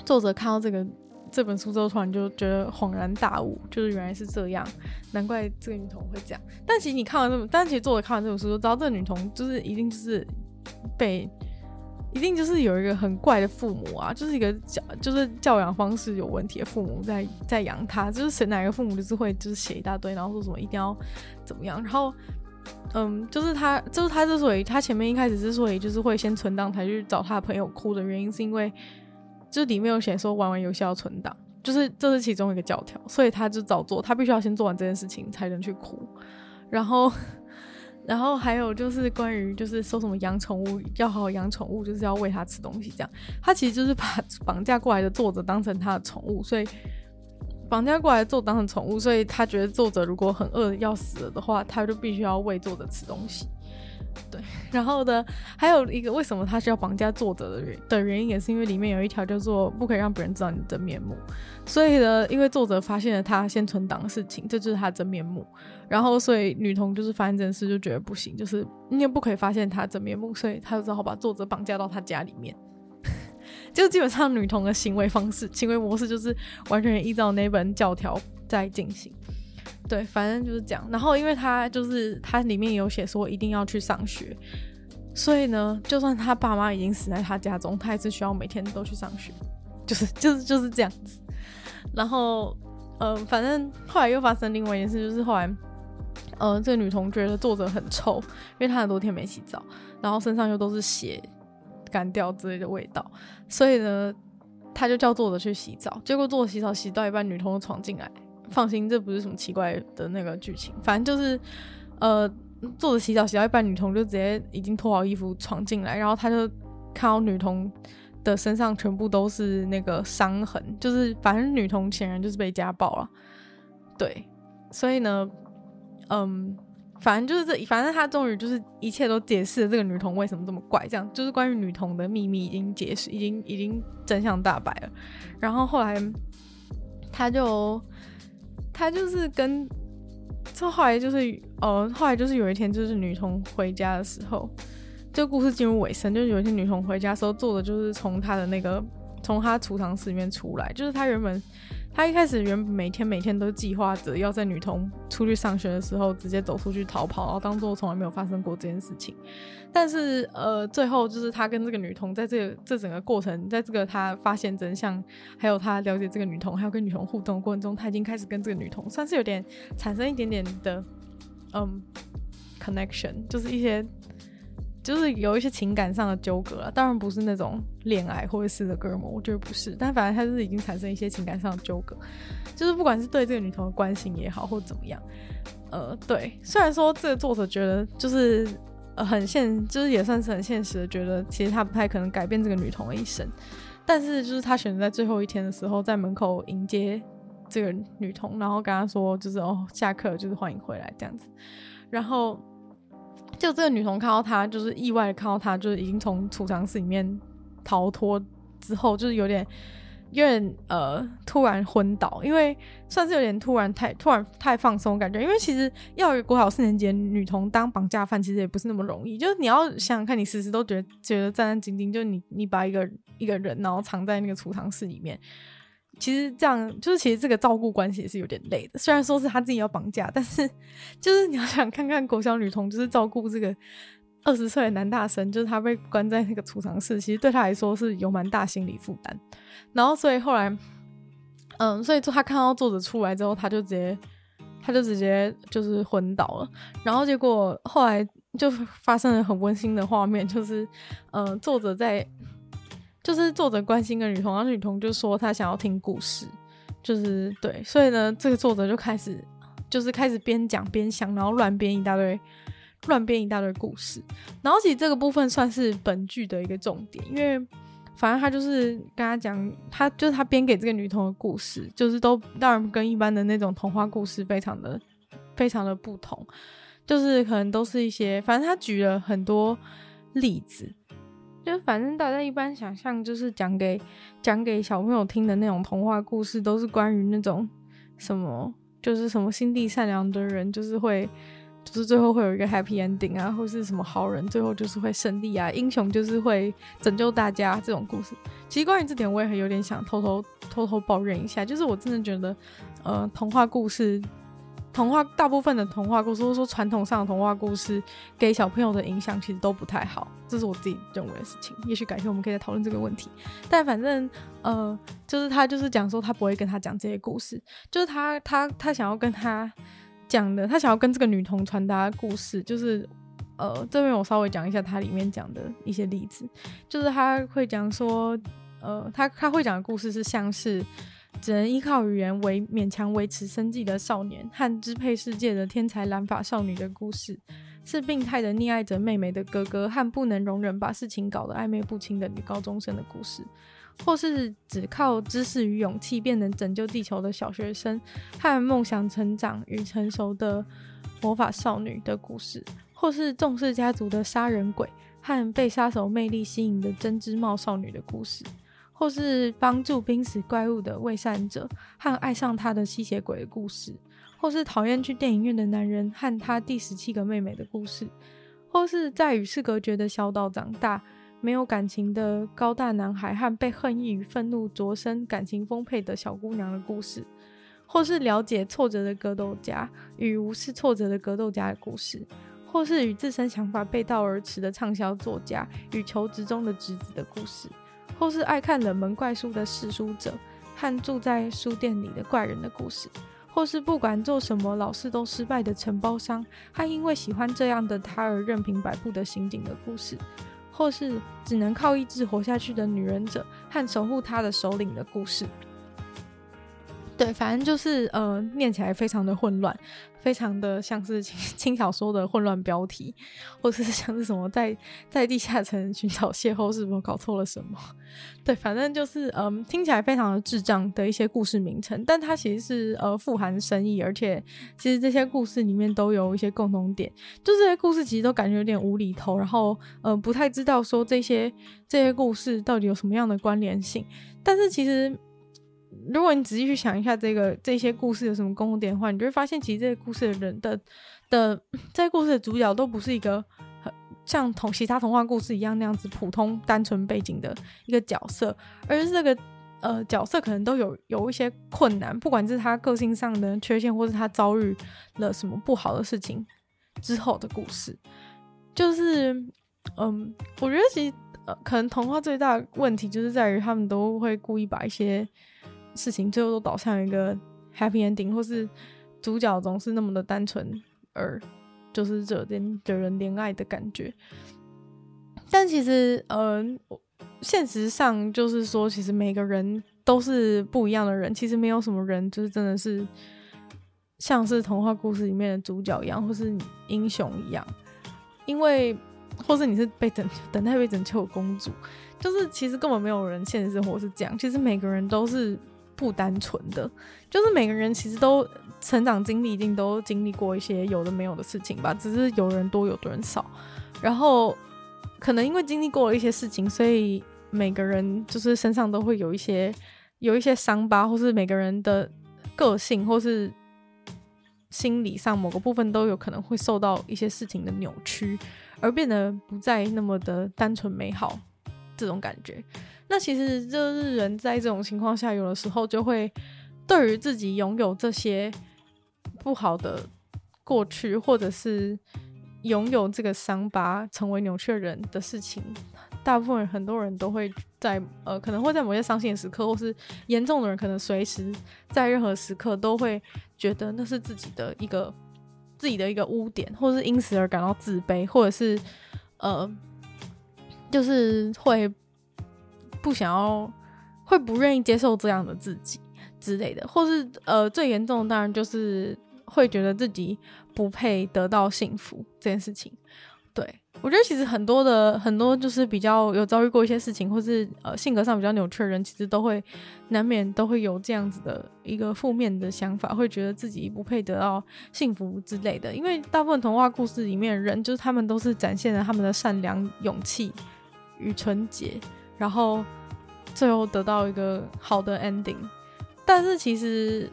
作者看到这个这本书之后，突然就觉得恍然大悟，就是原来是这样，难怪这个女童会这样。但其实你看完这本，但其实作者看完这本书就知道，这个女童就是一定就是被，一定就是有一个很怪的父母啊，就是一个教就是教养方式有问题的父母在在养她，就是谁哪个父母就是会就是写一大堆，然后说什么一定要怎么样，然后。嗯，就是他，就是他之所以他前面一开始之所以就是会先存档才去找他的朋友哭的原因，是因为就里面有写说玩完游戏要存档，就是这是其中一个教条，所以他就早做，他必须要先做完这件事情才能去哭。然后，然后还有就是关于就是说什么养宠物要好好养宠物，就是要喂它吃东西这样，他其实就是把绑架过来的作者当成他的宠物，所以。绑架过来做当成宠物，所以他觉得作者如果很饿要死了的话，他就必须要喂作者吃东西。对，然后呢，还有一个为什么他需要绑架作者的原的原因，也是因为里面有一条叫做不可以让别人知道你的真面目。所以呢，因为作者发现了他先存档的事情，这就是他真面目。然后，所以女童就是发现这件事就觉得不行，就是你也不可以发现他真面目，所以他就只好把作者绑架到他家里面。就基本上女童的行为方式、行为模式就是完全依照那本教条在进行。对，反正就是这样。然后，因为他就是他里面有写说一定要去上学，所以呢，就算他爸妈已经死在他家中，他还是需要每天都去上学，就是就是就是这样子。然后，嗯、反正后来又发生另外一件事，就是后来，呃，这个女童觉得作者很臭，因为她很多天没洗澡，然后身上又都是血。干掉之类的味道，所以呢，他就叫作者去洗澡。结果作者洗澡洗到一半，女童闯进来。放心，这不是什么奇怪的那个剧情，反正就是，呃，作者洗澡洗到一半，女童就直接已经脱好衣服闯进来，然后他就看到女童的身上全部都是那个伤痕，就是反正女童显然就是被家暴了。对，所以呢，嗯。反正就是这，反正他终于就是一切都解释了这个女童为什么这么怪，这样就是关于女童的秘密已经解释，已经已经真相大白了。然后后来他就他就是跟，这后来就是呃，后来就是有一天就是女童回家的时候，这个故事进入尾声，就是有一天女童回家的时候，做的就是从他的那个从他储藏室里面出来，就是他原本。他一开始原本每天每天都计划着要在女童出去上学的时候直接走出去逃跑，然后当做从来没有发生过这件事情。但是呃，最后就是他跟这个女童在这个这整个过程，在这个他发现真相，还有他了解这个女童，还有跟女童互动的过程中，他已经开始跟这个女童算是有点产生一点点的嗯 connection，就是一些就是有一些情感上的纠葛了，当然不是那种恋爱或者是的哥们，我觉得不是，但反正他是已经产生一些情感上的纠葛，就是不管是对这个女童的关心也好，或怎么样，呃，对，虽然说这个作者觉得就是呃很现，就是也算是很现实的，觉得其实他不太可能改变这个女童的一生，但是就是他选择在最后一天的时候在门口迎接这个女童，然后跟她说就是哦下课就是欢迎回来这样子，然后。就这个女童看到他，就是意外的看到他，就是已经从储藏室里面逃脱之后，就是有点有点呃突然昏倒，因为算是有点突然太突然太放松感觉。因为其实要一个国小四年级女童当绑架犯，其实也不是那么容易。就是你要想想看，你时时都觉得觉得战战兢兢，就你你把一个一个人然后藏在那个储藏室里面。其实这样就是，其实这个照顾关系也是有点累的。虽然说是他自己要绑架，但是 就是你要想看看国小女童，就是照顾这个二十岁的男大生，就是他被关在那个储藏室，其实对他来说是有蛮大心理负担。然后所以后来，嗯，所以就他看到作者出来之后，他就直接，他就直接就是昏倒了。然后结果后来就发生了很温馨的画面，就是嗯，作者在。就是作者关心个女童，然后女童就说她想要听故事，就是对，所以呢，这个作者就开始就是开始边讲边想，然后乱编一大堆，乱编一大堆故事。然后其实这个部分算是本剧的一个重点，因为反正他就是跟他讲，他就是他编给这个女童的故事，就是都当然跟一般的那种童话故事非常的非常的不同，就是可能都是一些，反正他举了很多例子。就反正大家一般想象就是讲给讲给小朋友听的那种童话故事，都是关于那种什么，就是什么心地善良的人，就是会，就是最后会有一个 happy ending 啊，或是什么好人最后就是会胜利啊，英雄就是会拯救大家这种故事。其实关于这点，我也很有点想偷偷偷偷抱怨一下，就是我真的觉得，呃，童话故事。童话大部分的童话故事，或者说传统上的童话故事，给小朋友的影响其实都不太好，这是我自己认为的事情。也许改天我们可以再讨论这个问题。但反正，呃，就是他就是讲说他不会跟他讲这些故事，就是他他他想要跟他讲的，他想要跟这个女童传达的故事，就是呃，这边我稍微讲一下他里面讲的一些例子，就是他会讲说，呃，他他会讲的故事是像是。只能依靠语言为勉强维持生计的少年和支配世界的天才蓝发少女的故事，是病态的溺爱着妹妹的哥哥和不能容忍把事情搞得暧昧不清的女高中生的故事，或是只靠知识与勇气便能拯救地球的小学生和梦想成长与成熟的魔法少女的故事，或是重视家族的杀人鬼和被杀手魅力吸引的针织帽少女的故事。或是帮助濒死怪物的伪善者和爱上他的吸血鬼的故事，或是讨厌去电影院的男人和他第十七个妹妹的故事，或是在与世隔绝的小岛长大，没有感情的高大男孩和被恨意与愤怒灼身、感情丰沛的小姑娘的故事，或是了解挫折的格斗家与无视挫折的格斗家的故事，或是与自身想法背道而驰的畅销作家与求职中的侄子的故事。或是爱看冷门怪书的嗜书者和住在书店里的怪人的故事，或是不管做什么老是都失败的承包商，和因为喜欢这样的他而任凭摆布的刑警的故事，或是只能靠意志活下去的女忍者和守护他的首领的故事。对，反正就是呃，念起来非常的混乱。非常的像是轻 轻小说的混乱标题，或者是像是什么在在地下城寻找邂逅，是否搞错了什么？对，反正就是嗯，听起来非常的智障的一些故事名称，但它其实是呃富含深意，而且其实这些故事里面都有一些共同点，就这些故事其实都感觉有点无厘头，然后呃不太知道说这些这些故事到底有什么样的关联性，但是其实。如果你仔细去想一下这个这些故事有什么共同点的话，你就会发现，其实这些故事的人的的这些故事的主角都不是一个很像同其他童话故事一样那样子普通单纯背景的一个角色，而是这个呃角色可能都有有一些困难，不管是他个性上的缺陷，或是他遭遇了什么不好的事情之后的故事，就是嗯，我觉得其实呃可能童话最大的问题就是在于他们都会故意把一些。事情最后都导向一个 happy ending，或是主角总是那么的单纯，而就是惹人惹人怜爱的感觉。但其实，嗯、呃，现实上就是说，其实每个人都是不一样的人。其实没有什么人就是真的是像是童话故事里面的主角一样，或是英雄一样，因为或是你是被拯等待被拯救的公主，就是其实根本没有人现实生活是这样。其实每个人都是不单纯的，就是每个人其实都成长经历一定都经历过一些有的没有的事情吧，只是有人多有的人少，然后。可能因为经历过了一些事情，所以每个人就是身上都会有一些有一些伤疤，或是每个人的个性，或是心理上某个部分都有可能会受到一些事情的扭曲，而变得不再那么的单纯美好这种感觉。那其实就是人在这种情况下，有的时候就会对于自己拥有这些不好的过去，或者是。拥有这个伤疤，成为扭曲人的事情，大部分很多人都会在呃，可能会在某些伤心的时刻，或是严重的人，可能随时在任何时刻都会觉得那是自己的一个自己的一个污点，或是因此而感到自卑，或者是呃，就是会不想要，会不愿意接受这样的自己之类的，或是呃，最严重的当然就是会觉得自己。不配得到幸福这件事情，对，我觉得其实很多的很多就是比较有遭遇过一些事情，或是呃性格上比较扭曲的人，其实都会难免都会有这样子的一个负面的想法，会觉得自己不配得到幸福之类的。因为大部分童话故事里面的人，就是他们都是展现了他们的善良、勇气与纯洁，然后最后得到一个好的 ending。但是其实。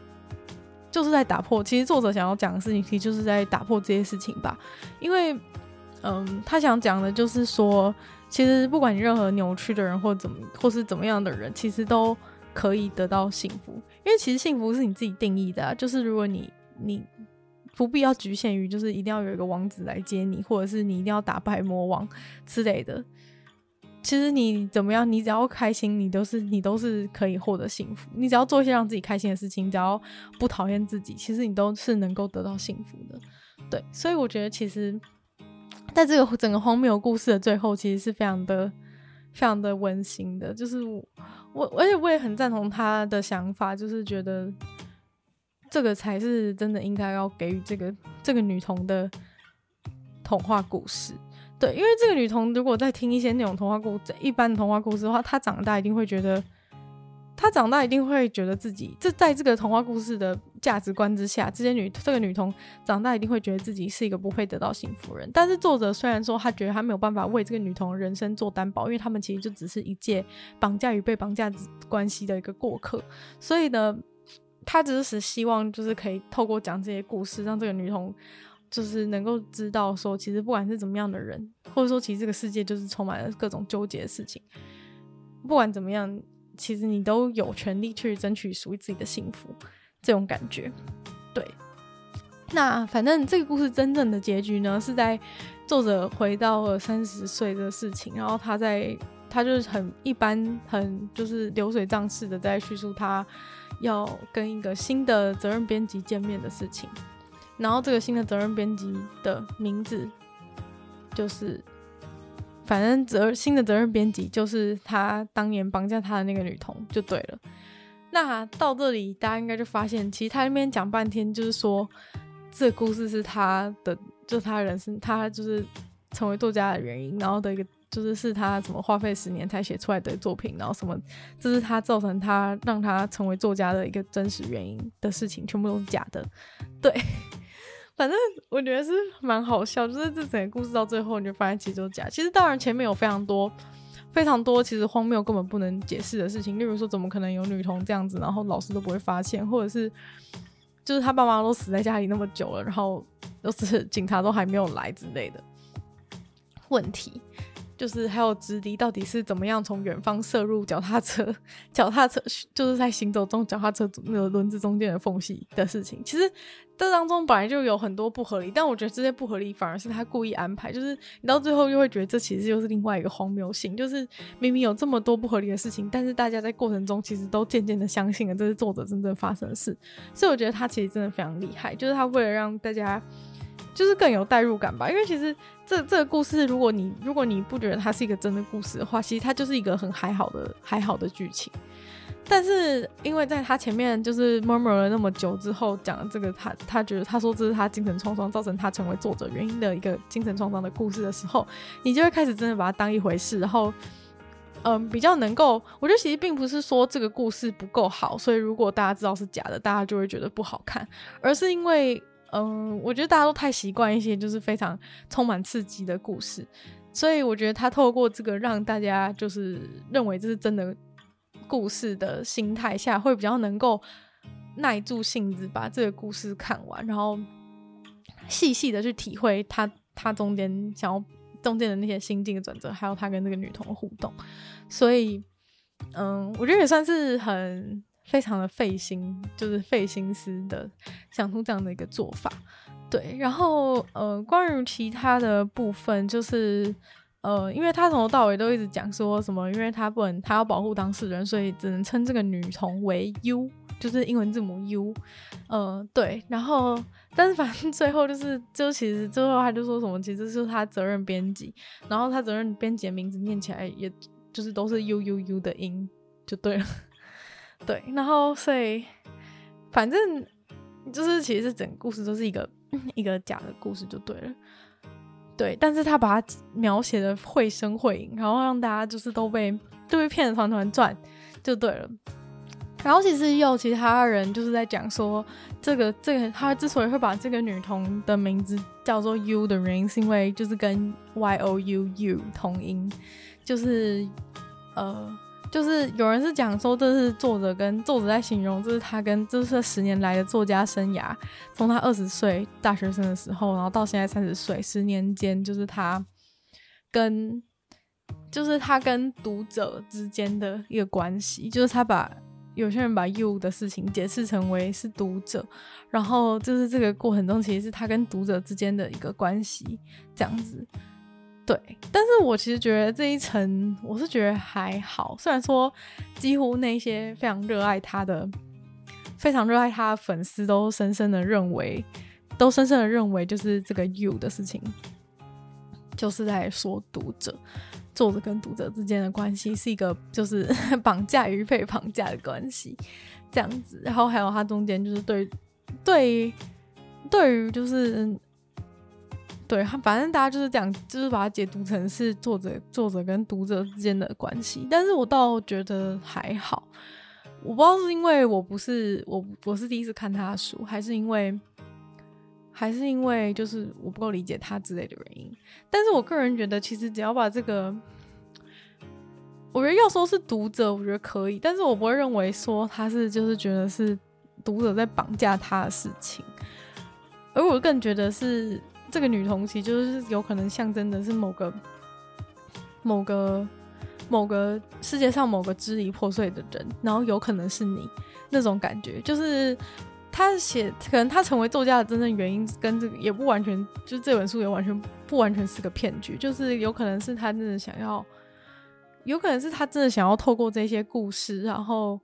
就是在打破，其实作者想要讲的事情，其实就是在打破这些事情吧。因为，嗯，他想讲的就是说，其实不管你任何扭曲的人，或怎么，或是怎么样的人，其实都可以得到幸福。因为其实幸福是你自己定义的啊，就是如果你你不必要局限于，就是一定要有一个王子来接你，或者是你一定要打败魔王之类的。其实你怎么样，你只要开心，你都是你都是可以获得幸福。你只要做一些让自己开心的事情，只要不讨厌自己，其实你都是能够得到幸福的。对，所以我觉得其实在这个整个荒谬故事的最后，其实是非常的、非常的温馨的。就是我，我而且我也很赞同他的想法，就是觉得这个才是真的应该要给予这个这个女童的童话故事。对，因为这个女童如果在听一些那种童话故事，一般的童话故事的话，她长大一定会觉得，她长大一定会觉得自己，这在这个童话故事的价值观之下，这些女这个女童长大一定会觉得自己是一个不会得到幸福人。但是作者虽然说他觉得他没有办法为这个女童人生做担保，因为他们其实就只是一介绑架与被绑架关系的一个过客，所以呢，他只是希望就是可以透过讲这些故事，让这个女童。就是能够知道说，其实不管是怎么样的人，或者说其实这个世界就是充满了各种纠结的事情。不管怎么样，其实你都有权利去争取属于自己的幸福，这种感觉。对。那反正这个故事真正的结局呢，是在作者回到了三十岁的事情，然后他在他就是很一般，很就是流水账式的在叙述他要跟一个新的责任编辑见面的事情。然后这个新的责任编辑的名字就是，反正责新的责任编辑就是他当年绑架他的那个女童就对了。那到这里大家应该就发现，其实他那边讲半天就是说，这个故事是他的，就是他人生，他就是成为作家的原因，然后的一个就是是他怎么花费十年才写出来的作品，然后什么，这是他造成他让他成为作家的一个真实原因的事情，全部都是假的，对。反正我觉得是蛮好笑，就是这整个故事到最后，你就发现其实都假。其实当然前面有非常多、非常多其实荒谬根本不能解释的事情，例如说怎么可能有女童这样子，然后老师都不会发现，或者是就是他爸妈都死在家里那么久了，然后都是警察都还没有来之类的问题。就是还有直笛到底是怎么样从远方射入脚踏车，脚踏车就是在行走中脚踏车那个轮子中间的缝隙的事情。其实这当中本来就有很多不合理，但我觉得这些不合理反而是他故意安排。就是你到最后又会觉得这其实又是另外一个荒谬性，就是明明有这么多不合理的事情，但是大家在过程中其实都渐渐的相信了这是作者真正发生的事。所以我觉得他其实真的非常厉害，就是他为了让大家。就是更有代入感吧。因为其实这这个故事，如果你如果你不觉得它是一个真的故事的话，其实它就是一个很还好的还好的剧情。但是因为在他前面就是 murmur 了那么久之后，讲了这个他他觉得他说这是他精神创伤造成他成为作者原因的一个精神创伤的故事的时候，你就会开始真的把它当一回事，然后嗯比较能够，我觉得其实并不是说这个故事不够好，所以如果大家知道是假的，大家就会觉得不好看，而是因为嗯我觉得大家都太习惯一些就是非常充满刺激的故事，所以我觉得他透过这个让大家就是认为这是真的。故事的心态下，会比较能够耐住性子把这个故事看完，然后细细的去体会他他中间想要中间的那些心境的转折，还有他跟这个女童的互动。所以，嗯，我觉得也算是很非常的费心，就是费心思的想出这样的一个做法。对，然后呃，关于其他的部分，就是。呃，因为他从头到尾都一直讲说什么，因为他不能，他要保护当事人，所以只能称这个女童为 U，就是英文字母 U。呃，对，然后，但是反正最后就是，就其实最后他就说什么，其实是他责任编辑，然后他责任编辑的名字念起来，也就是都是 U U U 的音，就对了。对，然后所以，反正就是其实整个故事都是一个 一个假的故事，就对了。对，但是他把它描写的绘声绘影，然后让大家就是都被都被骗的团团转，就对了。然后其实也有其他人就是在讲说，这个这个他之所以会把这个女童的名字叫做 U 的原因，是因为就是跟 Y O U U 同音，就是呃。就是有人是讲说，这是作者跟作者在形容，这是他跟这是十年来的作家生涯，从他二十岁大学生的时候，然后到现在三十岁，十年间，就是他跟就是他跟读者之间的一个关系，就是他把有些人把 you 的事情解释成为是读者，然后就是这个过程中，其实是他跟读者之间的一个关系，这样子。对，但是我其实觉得这一层，我是觉得还好。虽然说，几乎那些非常热爱他的、非常热爱他的粉丝都深深的认为，都深深的认为，就是这个 you 的事情，就是在说读者、作者跟读者之间的关系是一个就是 绑架与被绑架的关系，这样子。然后还有他中间就是对对对于就是。对，反正大家就是讲，就是把它解读成是作者、作者跟读者之间的关系。但是我倒觉得还好，我不知道是因为我不是我，我是第一次看他的书，还是因为，还是因为就是我不够理解他之类的原因。但是我个人觉得，其实只要把这个，我觉得要说是读者，我觉得可以，但是我不会认为说他是就是觉得是读者在绑架他的事情，而我更觉得是。这个女童其实就是有可能象征的是某个、某个、某个世界上某个支离破碎的人，然后有可能是你那种感觉。就是他写，可能他成为作家的真正原因，跟这个也不完全，就是这本书也完全不完全是个骗局。就是有可能是他真的想要，有可能是他真的想要透过这些故事，然后，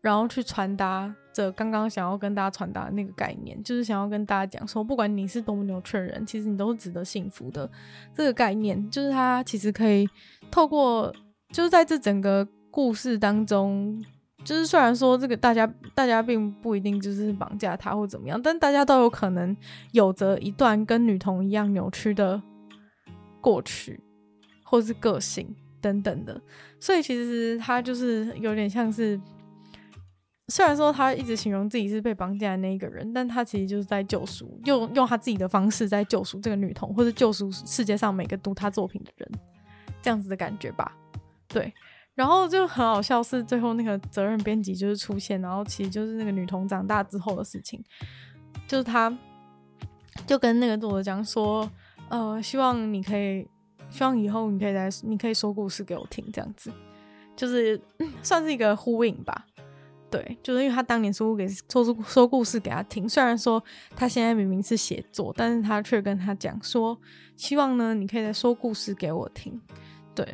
然后去传达。这刚刚想要跟大家传达的那个概念，就是想要跟大家讲说，不管你是多么扭曲的人，其实你都是值得幸福的。这个概念，就是他其实可以透过，就是在这整个故事当中，就是虽然说这个大家大家并不一定就是绑架他或怎么样，但大家都有可能有着一段跟女童一样扭曲的过去，或是个性等等的。所以其实他就是有点像是。虽然说他一直形容自己是被绑架的那一个人，但他其实就是在救赎，用用他自己的方式在救赎这个女童，或者救赎世界上每个读他作品的人，这样子的感觉吧。对，然后就很好笑，是最后那个责任编辑就是出现，然后其实就是那个女童长大之后的事情，就是他就跟那个作者讲说，呃，希望你可以，希望以后你可以来，你可以说故事给我听，这样子，就是 算是一个呼应吧。对，就是因为他当年说给说出说故事给他听，虽然说他现在明明是写作，但是他却跟他讲说，希望呢，你可以再说故事给我听。对，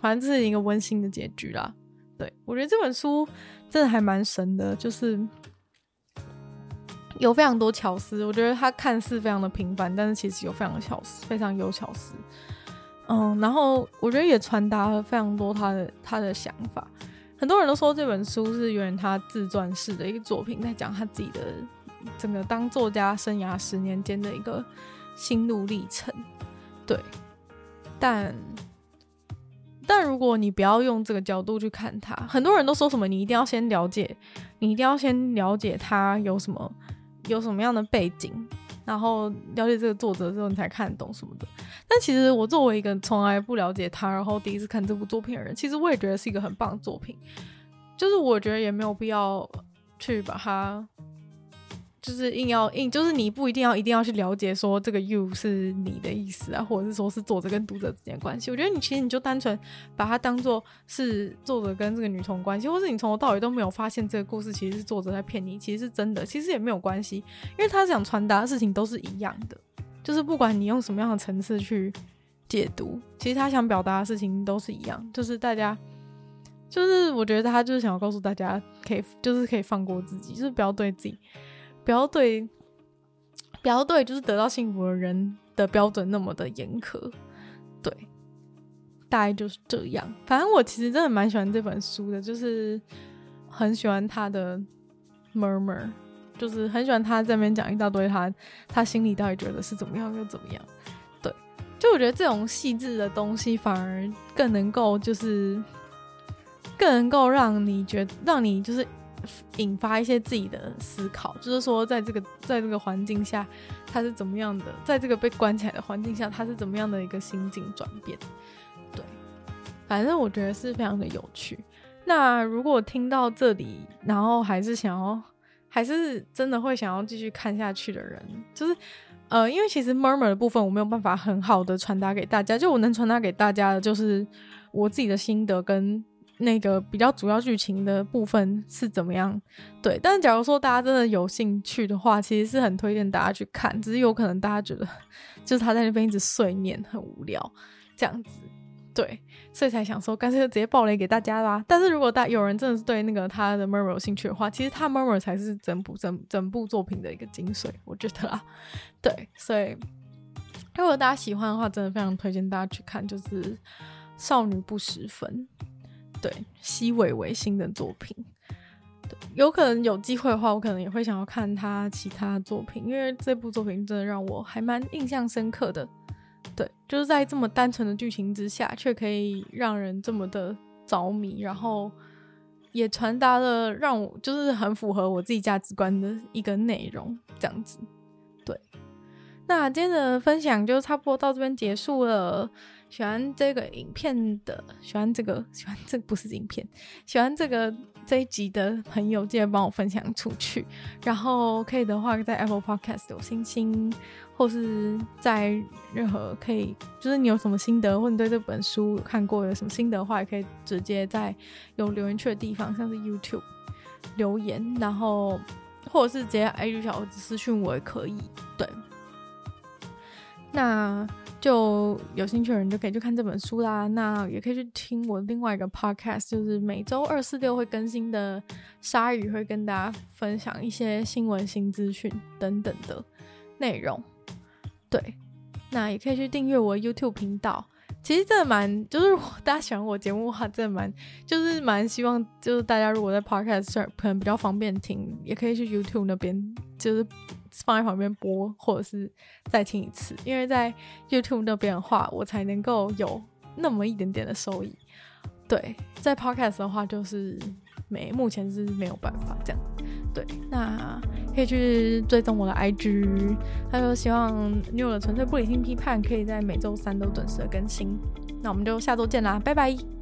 反正这是一个温馨的结局啦。对，我觉得这本书真的还蛮神的，就是有非常多巧思。我觉得他看似非常的平凡，但是其实有非常的巧思，非常有巧思。嗯，然后我觉得也传达了非常多他的他的想法。很多人都说这本书是有点他自传式的一个作品，在讲他自己的整个当作家生涯十年间的一个心路历程。对，但但如果你不要用这个角度去看他，很多人都说什么你一定要先了解，你一定要先了解他有什么有什么样的背景。然后了解这个作者之后，你才看得懂什么的。但其实我作为一个从来不了解他，然后第一次看这部作品的人，其实我也觉得是一个很棒的作品。就是我觉得也没有必要去把它。就是硬要硬，就是你不一定要一定要去了解说这个 you 是你的意思啊，或者是说是作者跟读者之间的关系。我觉得你其实你就单纯把它当做是作者跟这个女童关系，或是你从头到尾都没有发现这个故事其实是作者在骗你，其实是真的，其实也没有关系，因为他想传达的事情都是一样的，就是不管你用什么样的层次去解读，其实他想表达的事情都是一样，就是大家，就是我觉得他就是想要告诉大家，可以就是可以放过自己，就是不要对自己。不要对，不要对，就是得到幸福的人的标准那么的严苛，对，大概就是这样。反正我其实真的蛮喜欢这本书的，就是很喜欢他的 murmur，就是很喜欢他这边讲一大堆他他心里到底觉得是怎么样又怎么样。对，就我觉得这种细致的东西反而更能够就是更能够让你觉让你就是。引发一些自己的思考，就是说，在这个在这个环境下，他是怎么样的？在这个被关起来的环境下，他是怎么样的一个心境转变？对，反正我觉得是非常的有趣。那如果听到这里，然后还是想要，还是真的会想要继续看下去的人，就是呃，因为其实 murmur 的部分我没有办法很好的传达给大家，就我能传达给大家的，就是我自己的心得跟。那个比较主要剧情的部分是怎么样？对，但是假如说大家真的有兴趣的话，其实是很推荐大家去看。只是有可能大家觉得，就是他在那边一直碎念很无聊这样子，对，所以才想说干脆就直接爆雷给大家啦。但是如果大有人真的是对那个他的 murmur 有兴趣的话，其实他 murmur 才是整部整整部作品的一个精髓，我觉得啊。对，所以如果大家喜欢的话，真的非常推荐大家去看，就是少女不时分。对，西尾维新的作品，有可能有机会的话，我可能也会想要看他其他作品，因为这部作品真的让我还蛮印象深刻的。对，就是在这么单纯的剧情之下，却可以让人这么的着迷，然后也传达了让我就是很符合我自己价值观的一个内容，这样子。对，那今天的分享就差不多到这边结束了。喜欢这个影片的，喜欢这个，喜欢这个不是影片，喜欢这个这一集的朋友，记得帮我分享出去。然后可以的话，在 Apple Podcast 有星星，或是在任何可以，就是你有什么心得，或者你对这本书有看过有什么心得的话，也可以直接在有留言区的地方，像是 YouTube 留言，然后或者是直接 IG 小盒子私讯我也可以。对，那。就有兴趣的人就可以去看这本书啦，那也可以去听我另外一个 podcast，就是每周二、四、六会更新的鲨鱼会跟大家分享一些新闻、新资讯等等的内容。对，那也可以去订阅我 YouTube 频道。其实真的蛮，就是大家喜欢我节目的话，真的蛮，就是蛮希望，就是大家如果在 podcast 上可能比较方便听，也可以去 YouTube 那边，就是放在旁边播，或者是再听一次。因为在 YouTube 那边的话，我才能够有那么一点点的收益。对，在 podcast 的话，就是没，目前是没有办法这样。对，那可以去追踪我的 IG，他说希望 New 的纯粹不理性批判可以在每周三都准时的更新。那我们就下周见啦，拜拜。